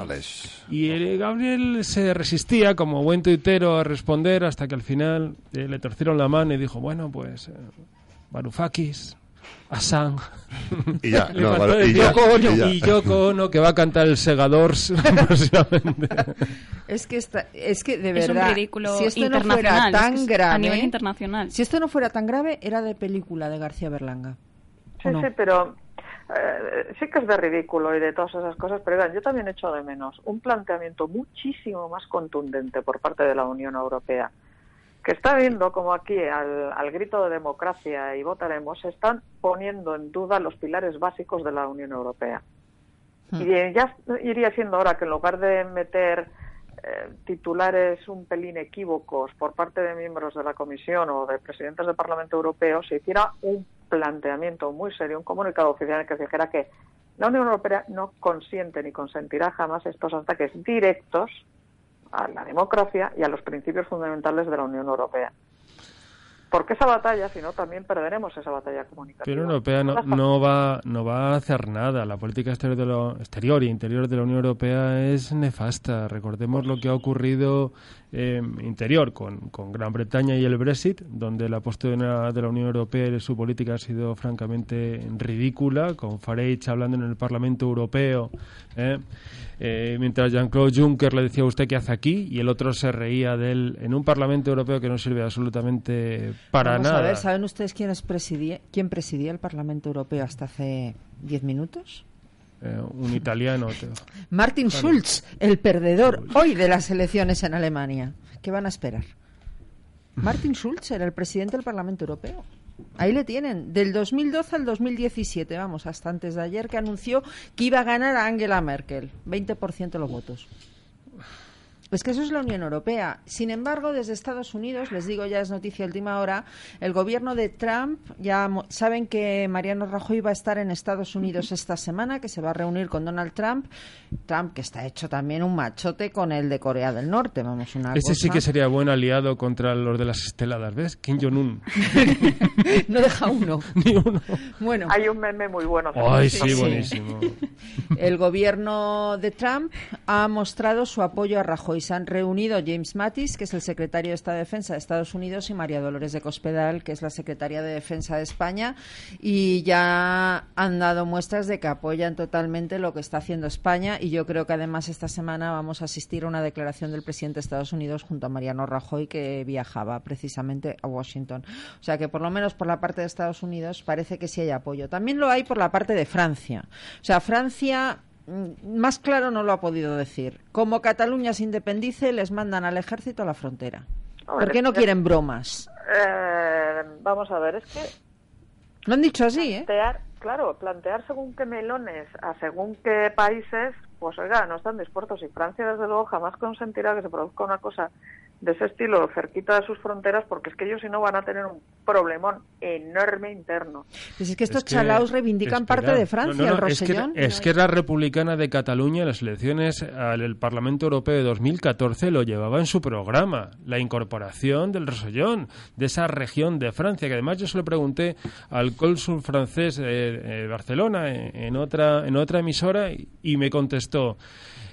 I: Y Gabriel se resistía como buen tuitero a responder hasta que al final le torcieron la mano y dijo, bueno, pues Varoufakis, Assange (laughs)
J: y ya,
I: y, Yoko ono, que va a cantar el Segador (laughs)
B: es que es que de verdad
K: es un ridículo
B: si esto no fuera tan grave
K: a nivel internacional.
B: si esto no fuera tan grave era de película de García Berlanga
H: sí sí pero eh, sí que es de ridículo y de todas esas cosas, pero yo también echo de menos un planteamiento muchísimo más contundente por parte de la Unión Europea que está viendo como aquí al, grito de democracia y votaremos se están poniendo en duda los pilares básicos de la Unión Europea. Hmm. Y ya iría siendo ahora que en lugar de meter eh, titulares un pelín equívocos por parte de miembros de la Comisión o de presidentes del Parlamento Europeo, se hiciera un planteamiento muy serio, un comunicado oficial que dijera que la Unión Europea no consiente ni consentirá jamás estos ataques directos a la democracia y a los principios fundamentales de la Unión Europea. Porque esa batalla, si no, también perderemos esa batalla comunicativa.
I: Pero la Europea no, va, no va a hacer nada. La política exterior, de lo, exterior e interior de la Unión Europea es nefasta. Recordemos lo que ha ocurrido eh, interior con, con, Gran Bretaña y el Brexit, donde la postura de la Unión Europea y su política ha sido francamente ridícula, con Farage hablando en el Parlamento Europeo. ¿eh? Eh, mientras Jean-Claude Juncker le decía a usted qué hace aquí y el otro se reía de él en un Parlamento Europeo que no sirve absolutamente para nada.
B: A ver, ¿saben ustedes quién, presidía, quién presidía el Parlamento Europeo hasta hace diez minutos?
I: Eh, un italiano. (laughs)
B: Martin Schulz, el perdedor hoy de las elecciones en Alemania. ¿Qué van a esperar? (laughs) Martin Schulz era el presidente del Parlamento Europeo. Ahí le tienen, del 2012 al 2017, vamos, hasta antes de ayer, que anunció que iba a ganar a Angela Merkel, 20% de los votos. Es que eso es la Unión Europea. Sin embargo, desde Estados Unidos, les digo ya es noticia última hora, el gobierno de Trump ya saben que Mariano Rajoy va a estar en Estados Unidos esta semana, que se va a reunir con Donald Trump. Trump que está hecho también un machote con el de Corea del Norte, vamos una
I: Ese sí que sería buen aliado contra los de las esteladas, ¿ves? Kim Jong Un. (laughs)
B: no deja uno. (laughs)
I: Ni uno.
B: Bueno.
H: Hay un meme muy bueno.
I: Ay, sí, buenísimo.
B: El gobierno de Trump ha mostrado su apoyo a Rajoy se han reunido James Mattis, que es el secretario de Estado de Defensa de Estados Unidos, y María Dolores de Cospedal, que es la secretaria de Defensa de España, y ya han dado muestras de que apoyan totalmente lo que está haciendo España. Y yo creo que además esta semana vamos a asistir a una declaración del presidente de Estados Unidos junto a Mariano Rajoy, que viajaba precisamente a Washington. O sea que por lo menos por la parte de Estados Unidos parece que sí hay apoyo. También lo hay por la parte de Francia. O sea, Francia más claro no lo ha podido decir. Como Cataluña se independice, les mandan al ejército a la frontera. ¿Por qué no quieren bromas?
H: Eh, vamos a ver, es que...
B: Lo han dicho así, ¿eh?
H: Claro, plantear según qué melones a según qué países, pues oiga, no están dispuestos. Y Francia, desde luego, jamás consentirá que se produzca una cosa de ese estilo cerquita de sus fronteras porque es que ellos si no van a tener un problemón enorme interno.
B: Pues es que estos chalaos reivindican parte de Francia, el Rosellón.
I: Es que, la Republicana de Cataluña, las elecciones al Parlamento Europeo de 2014 lo llevaba en su programa, la incorporación del Rosellón, de esa región de Francia, que además yo se lo pregunté al cónsul francés de Barcelona en, otra, en otra emisora y me contestó,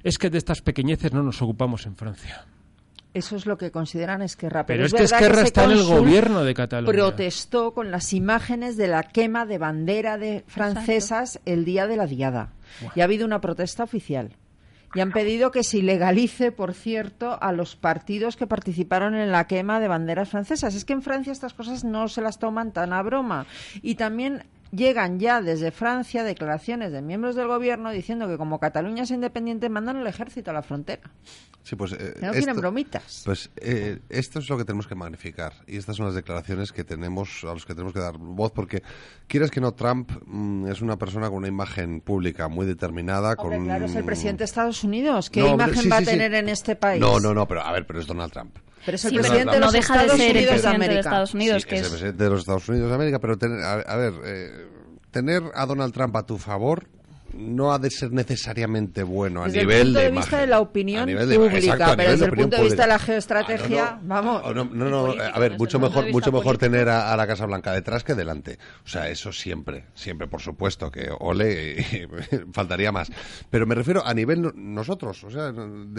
I: es que de estas pequeñeces no nos ocupamos en Francia.
B: Eso es lo que consideran Esquerra.
I: Pero, es, que Esquerra está en el gobierno de Cataluña.
B: Protestó con las imágenes de la quema de bandera de francesas el día de la diada. Y ha habido una protesta oficial. Y han pedido que se ilegalice, por cierto, a los partidos que participaron en la quema de banderas francesas. Es que en Francia estas cosas no se las toman tan a broma. Y también llegan ya desde Francia declaraciones de miembros del gobierno diciendo que como Cataluña es independiente mandan el ejército a la frontera.
J: Sí, pues,
B: eh, no tienen bromitas.
J: Pues eh, esto es lo que tenemos que magnificar y estas son las declaraciones que tenemos a los que tenemos que dar voz porque quieres que no Trump mm, es una persona con una imagen pública muy determinada. con
B: claro, es el presidente de Estados Unidos. ¿Qué imagen va a tener en este país?
J: No, no, no, pero a ver, pero es Donald Trump.
B: Pero es el presidente de los Estados Unidos de América.
K: Estados Unidos,
J: que es, el presidente de los Estados Unidos de América, pero a, ver, eh, tener a Donald Trump a tu favor no ha de ser necesariamente bueno a
B: desde
J: nivel
B: el punto de,
J: de
B: vista
J: imagen.
B: de la opinión pública,
J: exacto,
B: pero desde
J: de
B: el punto de vista de la geoestrategia, vamos.
J: Oh, no, no, no, a ver, mucho mejor, mucho mejor tener a, a la Casa Blanca detrás que delante. O sea, eso siempre, siempre, por supuesto, que ole, (laughs) faltaría más. Pero me refiero a nivel no- nosotros, o sea,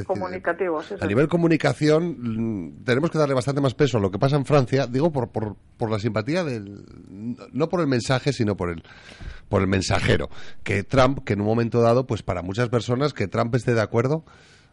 H: Comunicativos, sí,
J: a
H: sí.
J: nivel comunicación mm, tenemos que darle bastante más peso a lo que pasa en Francia, digo por, por, por la simpatía del no por el mensaje, sino por el por el mensajero, que Trump, que en un momento dado, pues para muchas personas que Trump esté de acuerdo,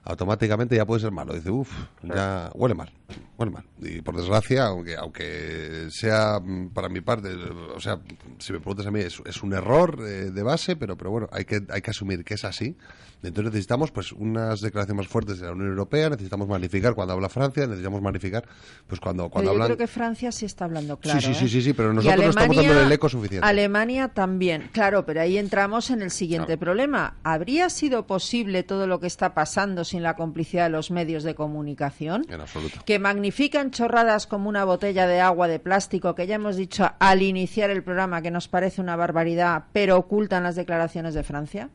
J: automáticamente ya puede ser malo. Dice, uff, ya huele mal, huele mal. Y por desgracia, aunque aunque sea mm, para mi parte, o sea, si me preguntas a mí, es, es un error eh, de base, pero pero bueno, hay que hay que asumir que es así. Entonces necesitamos pues unas declaraciones más fuertes de la Unión Europea, necesitamos magnificar cuando habla Francia, necesitamos magnificar pues cuando
B: Pero
J: cuando
B: yo
J: hablan
B: creo que Francia sí está hablando claro.
J: sí, sí, sí,
B: ¿eh?
J: sí, sí, pero
B: Y
J: nosotros no estamos
B: Alemania-
J: dando el eco suficiente.
B: Alemania también, claro, pero ahí entramos en el siguiente problema. ¿Habría sido posible todo lo que está pasando sin la complicidad de los medios de comunicación?
J: En absoluto.
B: Que magnifican chorradas como una botella de agua de plástico, que ya hemos dicho al iniciar el programa que nos parece una barbaridad, pero ocultan las declaraciones de Francia.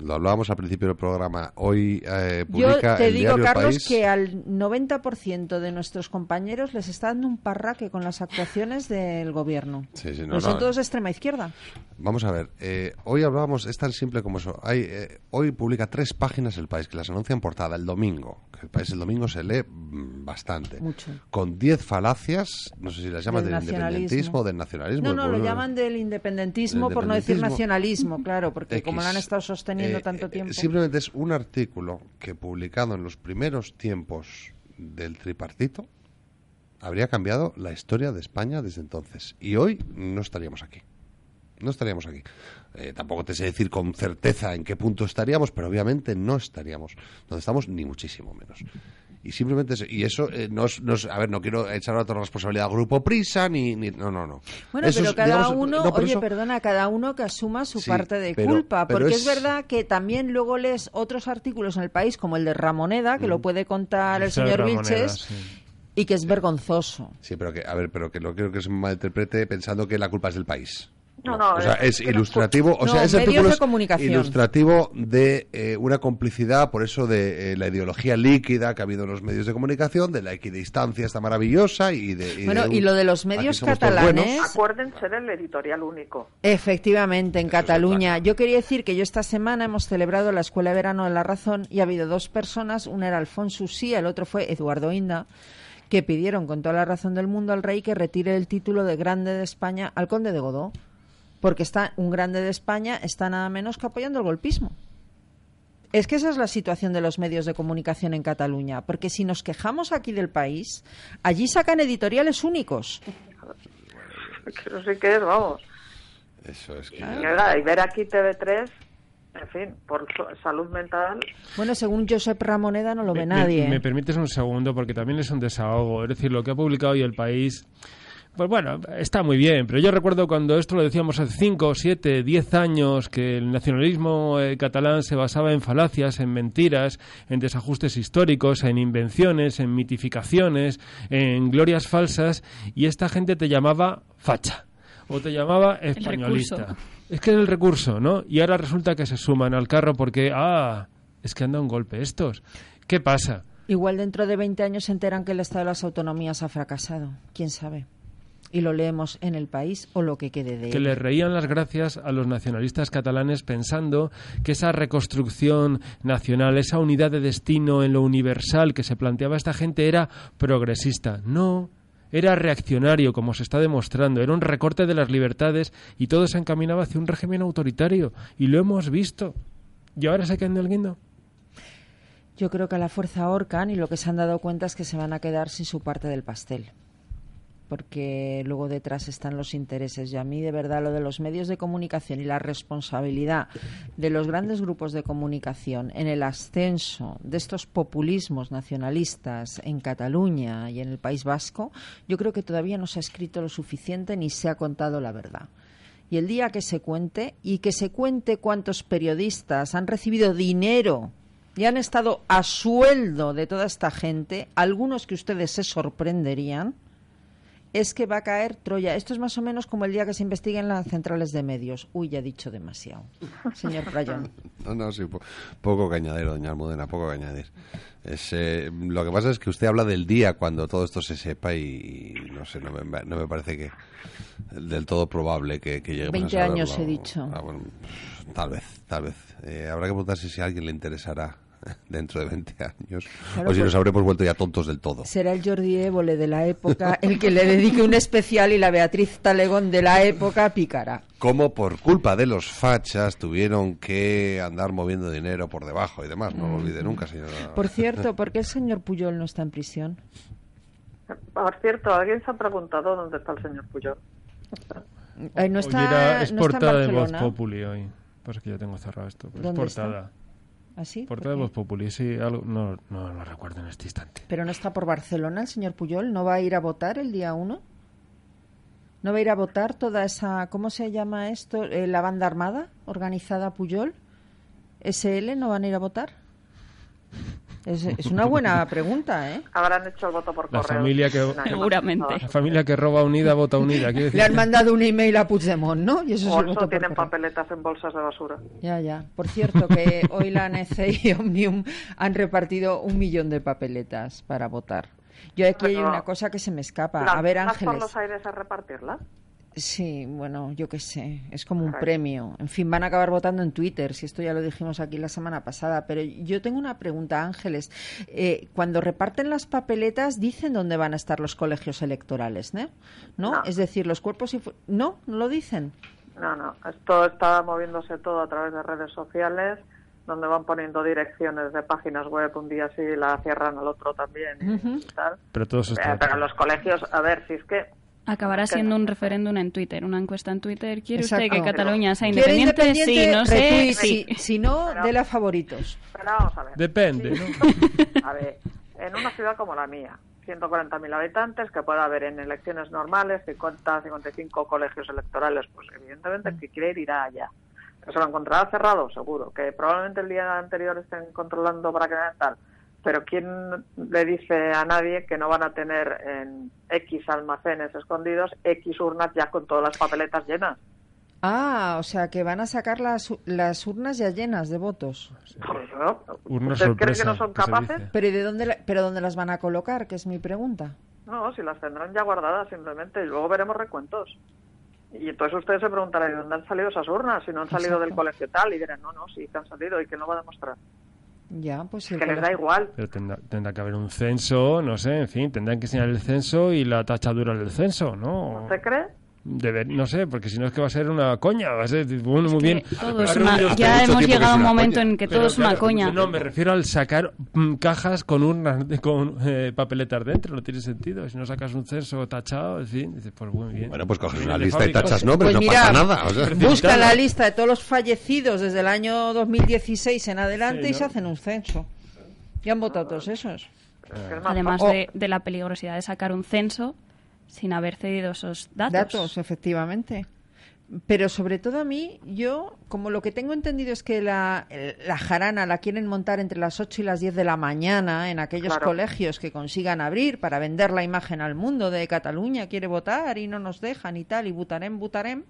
J: Lo hablábamos al principio del programa. Hoy eh,
B: Yo
J: publica
B: te
J: el
B: digo, Carlos,
J: País.
B: que al 90% de nuestros compañeros les está dando un parraque con las actuaciones del gobierno.
J: Sí, sí, no, no.
B: son todos de extrema izquierda.
J: Vamos a ver. eh, hoy hablábamos, es tan simple como eso. Hay, eh, hoy publica tres páginas El País que las anuncia en portada el domingo. El País el domingo se lee mm, bastante.
B: Mucho.
J: Con diez falacias, no sé si las llaman
B: Del
J: del, independentismo, del nacionalismo.
B: No, no, lo llaman del independentismo,
J: Del
B: por no decir nacionalismo, claro, porque como lo han estado sosteniendo
J: Eh,
B: tanto
J: eh,
B: tiempo.
J: Simplemente es un artículo que publicado en los primeros tiempos del tripartito habría cambiado la historia de España desde entonces. Y hoy no estaríamos aquí. No estaríamos aquí. Eh, tampoco te sé decir con certeza en qué punto estaríamos, pero obviamente no estaríamos donde estamos, ni muchísimo menos. Y simplemente, es- y eso, eh, no, es- no es- a ver, no quiero echar otra responsabilidad al Grupo Prisa, ni, ni- no, no, no.
B: Bueno,
J: Eso
B: pero
J: es,
B: cada
J: digamos,
B: uno,
J: no,
B: oye,
J: eso-
B: perdona, cada uno que asuma su
J: Sí,
B: parte de
J: pero-
B: culpa,
J: pero
B: porque es...
J: es-
B: verdad que también luego lees otros artículos en el país, como el de Ramoneda, que lo puede contar el señor
J: Ramoneda,
B: Vilches,
J: sí.
B: y que es vergonzoso.
J: Sí, pero que, a ver, pero que no quiero que se malinterprete pensando que la culpa es del país.
H: No, no,
J: O sea,
H: es-
J: ilustrativo, o
B: No,
J: sea, ese
B: medios
J: artículo es ilustrativo de eh, una complicidad, por eso de eh, la ideología líquida que ha habido en los medios de comunicación, de la equidistancia esta maravillosa y de...
B: Bueno,
J: de un-
B: y lo de los medios catalanes-.
H: Acuérdense del editorial único.
B: Efectivamente, en Cataluña. Yo quería decir que yo esta semana hemos celebrado la Escuela de Verano de la Razón y ha habido dos personas, una era Alfonso Usía, el otro fue Eduardo Inda, que pidieron con toda la razón del mundo al rey que retire el título de Grande de España al Conde de Godó, porque está un Grande de España está nada menos que apoyando el golpismo. Es que esa es la situación de los medios de comunicación en Cataluña, porque si nos quejamos aquí del país, allí sacan editoriales únicos. (laughs)
H: Que no sé qué es, vamos.
J: Eso es que...
H: Y, ver aquí TV3, en fin, por salud mental.
B: Bueno, según Josep Ramoneda no lo ve
I: Me-
B: nadie.
I: Me, me
B: ¿eh?
I: permites un segundo porque también es un desahogo. Es decir, lo que ha publicado hoy el país. Pues bueno, está muy bien, pero yo recuerdo cuando esto lo decíamos hace 5, 7, 10 años, que el nacionalismo eh, catalán se basaba en falacias, en mentiras, en desajustes históricos, en invenciones, en mitificaciones, en glorias falsas, y esta gente te llamaba facha o te llamaba españolista. Es que es el recurso, ¿no? Y ahora resulta que se suman al carro porque, ah, es que han dado un golpe estos. ¿Qué pasa?
B: Igual dentro de 20 años se enteran que el Estado de las Autonomías ha fracasado. ¿Quién sabe? Y lo leemos en el país o lo que quede de
I: que
B: él.
I: le reían las gracias a los nacionalistas catalanes pensando que esa reconstrucción nacional, esa unidad de destino en lo universal que se planteaba esta gente era progresista. No, era reaccionario, como se está demostrando, era un recorte de las libertades y todo se encaminaba hacia un régimen autoritario. Y lo hemos visto. ¿Y ahora se quedan del guindo?
B: Yo creo que a la fuerza ahorcan y lo que se han dado cuenta es que se van a quedar sin su parte del pastel. Porque luego detrás están los intereses. Y a mí, de verdad, lo de los medios de comunicación y la responsabilidad de los grandes grupos de comunicación en el ascenso de estos populismos nacionalistas en Cataluña y en el País Vasco, yo creo que todavía no se ha escrito lo suficiente ni se ha contado la verdad. Y el día que se cuente, y que se cuente cuántos periodistas han recibido dinero y han estado a sueldo de toda esta gente, algunos que ustedes se sorprenderían, es que va a caer Troya. Esto es más o menos como el día que se investiguen las centrales de medios. Uy, ya he dicho demasiado. Señor Prayón. (laughs)
J: No, no, sí, po- poco que añadir, doña Almudena, poco que añadir. Es, eh, lo que pasa es que usted habla del día cuando todo esto se sepa y, y no sé, no me, no me parece que del todo probable que, que lleguemos
B: 20
J: a saberlo.
B: años he dicho.
J: Ah, bueno, tal vez, tal vez. Eh, habrá que preguntarse si a alguien le interesará (laughs) dentro de 20 años
B: Claro,
J: o si
B: pues-
J: nos habremos vuelto ya tontos del todo.
B: Será el Jordi Évole de la época el que le dedique un especial y la Beatriz Talegón de la época picará.
J: Como por culpa de los fachas tuvieron que andar moviendo dinero por debajo y demás. No lo olvide nunca, señora.
B: Por cierto, ¿por qué el señor Puyol no está en prisión?
H: Por cierto, ¿alguien se ha preguntado dónde está el señor Puyol?
B: Eh, no
I: Hoy
B: está,
I: era- es
B: no está en
I: portada de Voz
B: Barcelona.
I: Populi hoy. Pasa que ya tengo cerrado esto. pero Es
B: ¿Dónde está?
I: Portada.
B: ¿Ah, sí?
I: Portada de Voz Populi, sí. Algo, no, no lo recuerdo en este instante.
B: Pero no está por Barcelona el señor Puyol. ¿No va a ir a votar el día 1? ¿No va a ir a votar toda esa, ¿cómo se llama esto? Eh, la banda armada organizada Puyol. ¿SL no van a ir a votar? Es, es una buena (laughs) pregunta, ¿eh?
H: Habrán hecho el voto por
I: La
H: correo.
I: familia que
H: Seguramente.
I: la familia que roba unida vota unida. decir
B: Le han mandado un email a Puigdemont, ¿no? Y eso es
H: O
B: el voto
H: tienen papeletas en bolsas de basura.
B: Ya, ya. Por cierto, que hoy la ANC (laughs) y Omnium han repartido un millón de papeletas para votar. Yo aquí hay una cosa que se me escapa.
H: ¿Las
B: A ver,
H: mandas por
B: Ángeles.
H: los aires a repartirlas?
B: Sí, bueno, yo qué sé, es como un
H: Ay.
B: premio. En fin, van a acabar votando en Twitter, si esto ya lo dijimos aquí la semana pasada. Pero yo tengo una pregunta, Ángeles. Eh, cuando reparten las papeletas, dicen dónde van a estar los colegios electorales, ¿no? ¿No?
H: No.
B: Es decir, los cuerpos... y fu- No, no lo dicen.
H: No, no. Esto está moviéndose todo a través de redes sociales, donde van poniendo direcciones de páginas web un día sí la cierran al otro también y tal.
I: Pero todo eso
H: Eh, pero los colegios, a ver, si es que
K: Acabará siendo un referéndum en Twitter, una encuesta en Twitter. ¿Quiere usted que Cataluña sea
B: ¿Quiere
K: independiente? Sí, no sé. Sí.
B: Si, si no, de la favoritos.
H: Pero vamos a ver.
I: Depende, ¿no? (laughs)
H: A ver, en una ciudad como la mía, 140.000 habitantes, que puede haber en elecciones normales 50, 55 colegios electorales, pues evidentemente el que quiere ir irá allá. Que se lo encontrará cerrado, seguro. Que probablemente el día anterior estén controlando para que tal. Pero ¿quién le dice a nadie que no van a tener en X almacenes escondidos X urnas ya con todas las papeletas llenas?
B: Ah, o sea, que van a sacar las, las urnas ya llenas de votos.
H: Pues, ¿no?
I: Urna
H: ¿Usted cree
I: sorpresa,
H: que no son capaces?
B: Pero ¿y de dónde, la- pero dónde las van a colocar? Que es mi pregunta.
H: No, si las tendrán ya guardadas simplemente y luego veremos recuentos. Y entonces ustedes se preguntarán, ¿de dónde han salido esas urnas? Si no han salido del colegio tal, y dirán, no, no, sí que han salido y que no va a demostrar.
B: Ya, pues el
H: Que les da igual.
I: Pero tendrá, tendrá que haber un censo, no sé, en fin, tendrán que enseñar el censo y la tachadura del censo, ¿no?
H: ¿Usted cree?
I: Deber- no sé, porque si no es que va a ser una coña, va a ser, bueno, muy bien.
K: ya hemos llegado a un momento
I: coña.
K: en que
I: Pero
K: todo es una
I: claro,
K: coña.
I: No, me refiero al sacar mm, cajas con urnas, (laughs) con eh, papeletas dentro, no tiene sentido. Si no sacas un censo tachado, en fin, dices, pues muy bien.
J: Bueno, pues coges una
I: de
J: lista y tachas nombres,
B: Pues
J: no
B: mira,
J: pasa nada. o sea.
B: Busca la lista de todos los fallecidos desde el año 2016 en adelante
I: Sí,
B: y
I: ¿no?
B: se hacen un censo. Ya han votado todos esos.
K: Además
H: fácil.
K: de, de la peligrosidad de sacar un censo sin haber cedido esos datos.
B: Datos, efectivamente. Pero sobre todo a mí, yo, como lo que tengo entendido es que la, la jarana la quieren montar entre las 8 y las 10 de la mañana en aquellos
H: Claro.
B: colegios que consigan abrir para vender la imagen al mundo de Cataluña quiere votar y no nos dejan y tal, y votarem, votarem.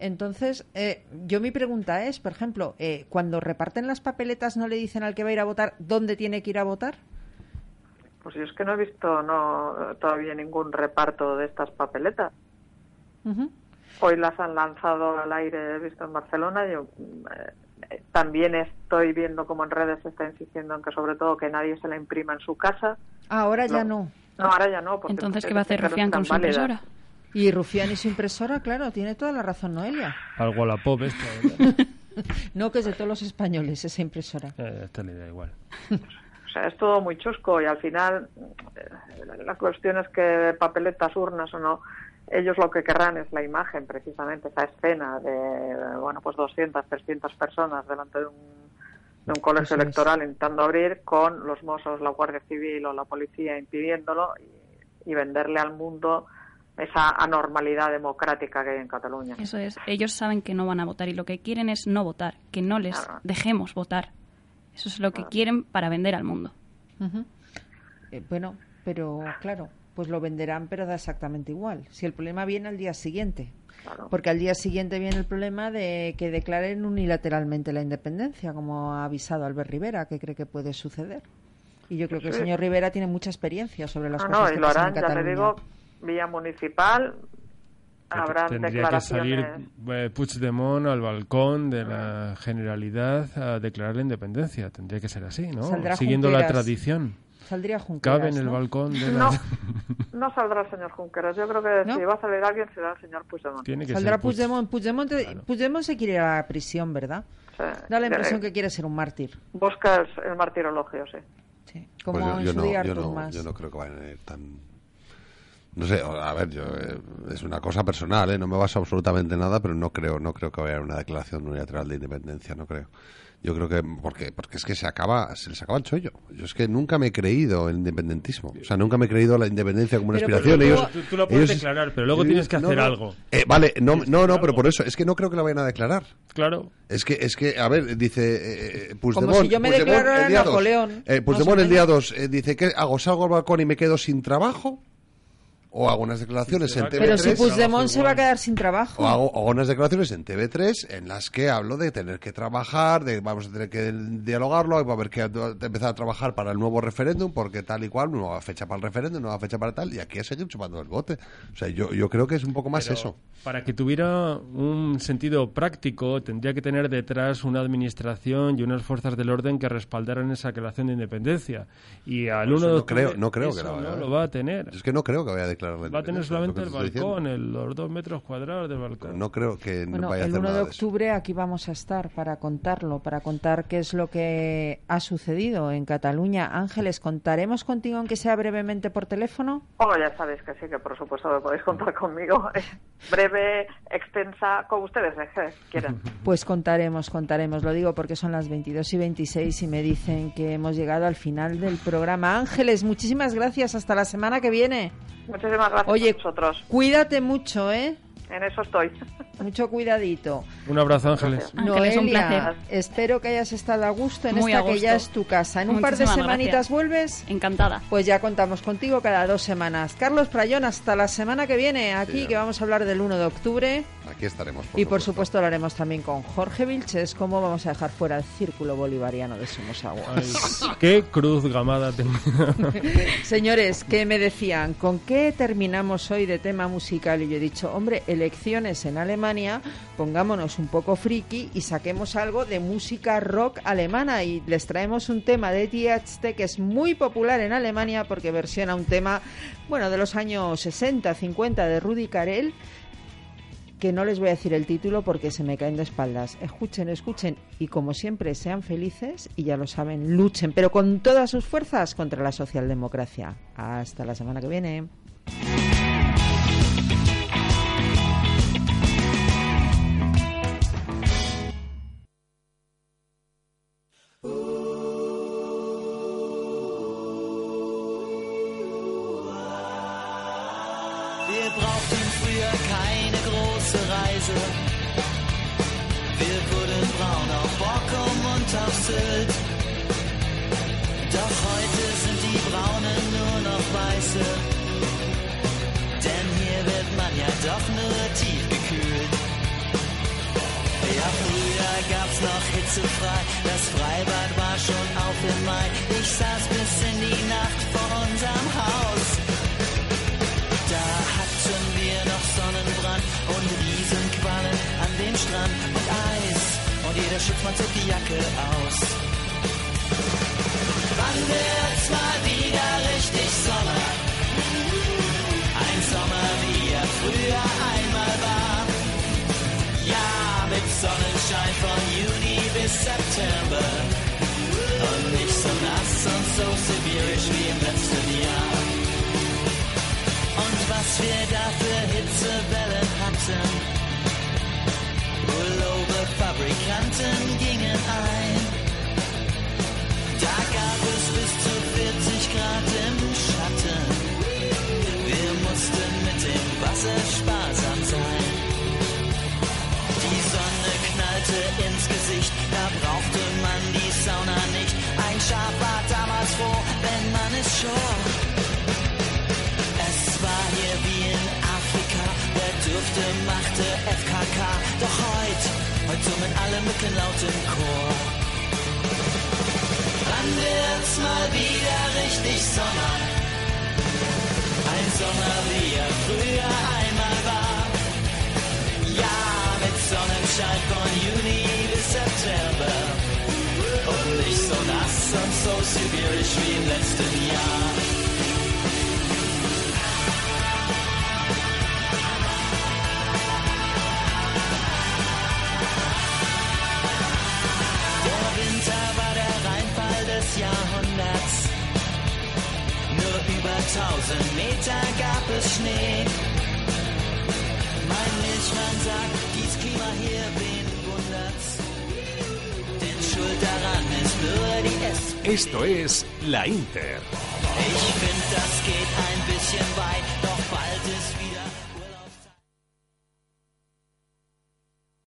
B: Entonces, eh, yo mi pregunta es, por ejemplo, eh, cuando reparten las papeletas, ¿no le dicen al que va a ir a votar dónde tiene que ir a votar?
H: Pues yo es que no he visto no todavía ningún reparto de estas papeletas. Hoy las han lanzado al aire, he visto en Barcelona. Yo eh, también estoy viendo como en redes se está insistiendo en que sobre todo que nadie se la imprima en su casa.
B: Ah, ahora ya
H: No.
B: no.
H: Ahora ya no. Porque
K: Entonces, ¿qué va a hacer Rufián con su
H: válidas.
K: impresora?
B: Y Rufián y su impresora, claro, tiene toda la razón Noelia.
I: Algo a la pop esto. ¿verdad? (laughs)
B: No, que es de todos los españoles esa impresora.
I: Eh, esta le da igual. (laughs)
H: O sea, es todo muy chusco y al final eh, la cuestión es que papeletas, urnas o no, ellos lo que querrán es la imagen, precisamente, esa escena de, bueno, pues 200, 300 personas delante de un, de un colegio
B: Eso es.
H: electoral intentando abrir con los mozos, la Guardia Civil o la policía impidiéndolo y, y venderle al mundo esa anormalidad democrática que hay en Cataluña.
K: Eso es. Ellos saben que no van a votar y lo que quieren es no votar, que no les
H: Claro.
K: dejemos votar. Eso es lo que quieren para vender al mundo.
B: Eh, bueno, pero claro, pues lo venderán, pero da exactamente igual. Si el problema viene al día siguiente. Porque al día siguiente viene el problema de que declaren unilateralmente la independencia, como ha avisado Albert Rivera, que cree que puede suceder. Y yo creo que el señor Rivera tiene mucha experiencia sobre las
H: Ah,
B: cosas
H: no,
B: que
H: y lo
B: pasan
H: harán,
B: en
H: ya te digo, vía municipal, habrán
I: Tendría que salir eh, Puigdemont al balcón de la Generalidad a declarar la independencia. Tendría que ser así, ¿no?
B: Saldrá
I: Siguiendo la
B: Junqueras.
I: tradición.
B: Saldría Junqueras,
I: Cabe en el
B: ¿no?
I: balcón de la...
H: No, (laughs) no saldrá el señor Junqueras. Yo creo que
B: ¿No?
H: si va a salir alguien será el señor Puigdemont.
I: Tiene que
B: Saldrá
I: ser Puig-
B: Puigdemont. Puigdemont, te- Puigdemont se quiere ir a la prisión, ¿verdad? Da la impresión
H: Eh,
B: que quiere ser un mártir.
H: Busca el, martirologio, sí.
B: Como
J: Pues yo,
B: en
J: yo
B: su
J: no,
B: día
J: yo, no, yo no creo que vayan a ir tan... No sé, a ver, yo, eh, es una cosa personal, ¿eh? no me baso absolutamente en nada, pero no creo, no creo que vaya a haber una declaración unilateral de independencia, no creo. Yo creo que porque porque es que se acaba se les acaba el chollo. Yo es que nunca me he creído el independentismo, o sea, nunca me he creído la independencia como una
I: Pero
J: aspiración. ellos,
I: tú- tú lo puedes
J: ellos-
I: declarar, pero luego
J: ellos-
I: tienes que
J: no,
I: hacer
J: no.
I: algo.
J: Eh, vale, no, no, no, pero por eso es que no creo que la vayan a declarar.
I: Claro.
J: Es que, es que, a ver, dice eh, Puigdemont.
B: si yo me
J: Puigdemont
B: declarara
J: el día
B: Napoleón,
J: dos, eh, Puigdemont el día
B: menos.
J: 2 dice que hago, salgo al balcón y me quedo sin trabajo. O hago unas declaraciones en TV3.
B: Pero si Puigdemont se va a quedar sin trabajo.
J: O hago, hago unas declaraciones en TV3 en las que hablo de tener que trabajar, de vamos a tener que dialogarlo, va a haber que empezar a trabajar para el nuevo referéndum, porque tal y cual, nueva fecha para el referéndum, nueva fecha para tal, y aquí a seguir chupando el bote. O sea, yo, yo creo que es un poco más
I: Pero
J: eso.
I: Para que tuviera un sentido práctico, tendría que tener detrás una administración y unas fuerzas del orden que respaldaran esa declaración de independencia. Y al
J: Por
I: 1
J: eso
I: de
J: no creo- no creo que
I: eso
J: la vaya a
I: no lo va a tener.
J: Es que no creo que vaya a declarar la
I: Va a tener solamente
J: que
I: el balcón, el- los dos metros cuadrados del balcón.
J: No creo que no
B: Bueno,
J: vaya a
B: el
J: hacer
B: 1 de
J: nada de eso.
B: octubre aquí vamos a estar para contarlo, para contar qué es lo que ha sucedido en Cataluña. Ángeles, ¿contaremos contigo aunque sea brevemente por teléfono?
H: Oh, ya sabéis que sí, que por supuesto que podéis contar conmigo. Breve, extensa, como ustedes eh, quieran. (laughs)
B: Pues contaremos, contaremos. Lo digo porque son las 22 y 26 y me dicen que hemos llegado al final del programa. Ángeles, muchísimas gracias. Hasta la semana que viene.
H: Muchísimas gracias
B: Oye,
H: a vosotros.
B: Cuídate mucho, ¿eh?
H: En eso estoy.
B: Mucho cuidadito.
I: Un abrazo, Ángeles.
K: Ángeles, un
B: Noelia,
K: placer.
B: espero que hayas estado a gusto en
K: Muy
B: esta que ya es tu casa. En un par de semanitas
K: gracias.
B: vuelves.
K: Encantada.
B: Pues ya contamos contigo cada dos semanas. Carlos Prayón, hasta la semana que viene aquí,
J: Sí,
B: que vamos a hablar del 1 de octubre.
J: Aquí estaremos.
B: y por supuesto lo haremos también con Jorge Vilches, cómo vamos a dejar fuera el círculo bolivariano de Somos Agua.
I: Ay, qué cruz gamada. (laughs)
B: Señores, ¿qué me decían? ¿Con qué terminamos hoy de tema musical? Y yo he dicho, hombre, elecciones en Alemania, pongámonos un poco friki y saquemos algo de música rock alemana. Y les traemos un tema de THT que es muy popular en Alemania porque versiona un tema, bueno, de los años 60, 50 de Rudy Karel que no les voy a decir el título porque se me caen de espaldas. Escuchen, escuchen y como siempre sean felices y ya lo saben, luchen, pero con todas sus fuerzas contra la socialdemocracia. Hasta la semana que viene.
O: Reise. Wir wurden braun auf Borkum und auf Sylt. Doch heute sind die Braunen nur noch weiße. Denn hier wird man ja doch nur tief gekühlt. Ja, früher gab's noch hitzefrei. Das Freibad war schon auf im Mai. Ich saß bis Schiffmann zog die Jacke aus. Wann wird's mal wieder richtig Sommer? Ein Sommer, wie er früher einmal war. Ja, mit Sonnenschein von Juni bis September. Und nicht so nass und so sibirisch wie im letzten Jahr. Und was wir da für Hitzewellen hatten. Fabrikanten gingen ein. Da gab es bis zu 40 Grad im Schatten. Wir mussten mit dem Wasser sparsam sein. Die Sonne knallte ins Gesicht, da brauchte man die Sauna nicht. Ein Schaf war damals froh, wenn man es schor. Es war hier wie in Afrika, der dürfte, machte mit allem Mücken laut im Chor. Wann wird's mal wieder richtig Sommer? Ein Sommer, wie er früher einmal war. Ja, mit Sonnenschein von Juni bis September. Und nicht so nass und so sibirisch wie im letzten Jahr. Über tausend Meter gab es Schnee. Mein Milchmann sagt, dies Klima hier, wen wundert's? Denn schuld daran ist nur die S.
A: Esto es La Inter.
O: Ich find, das geht ein bisschen weit.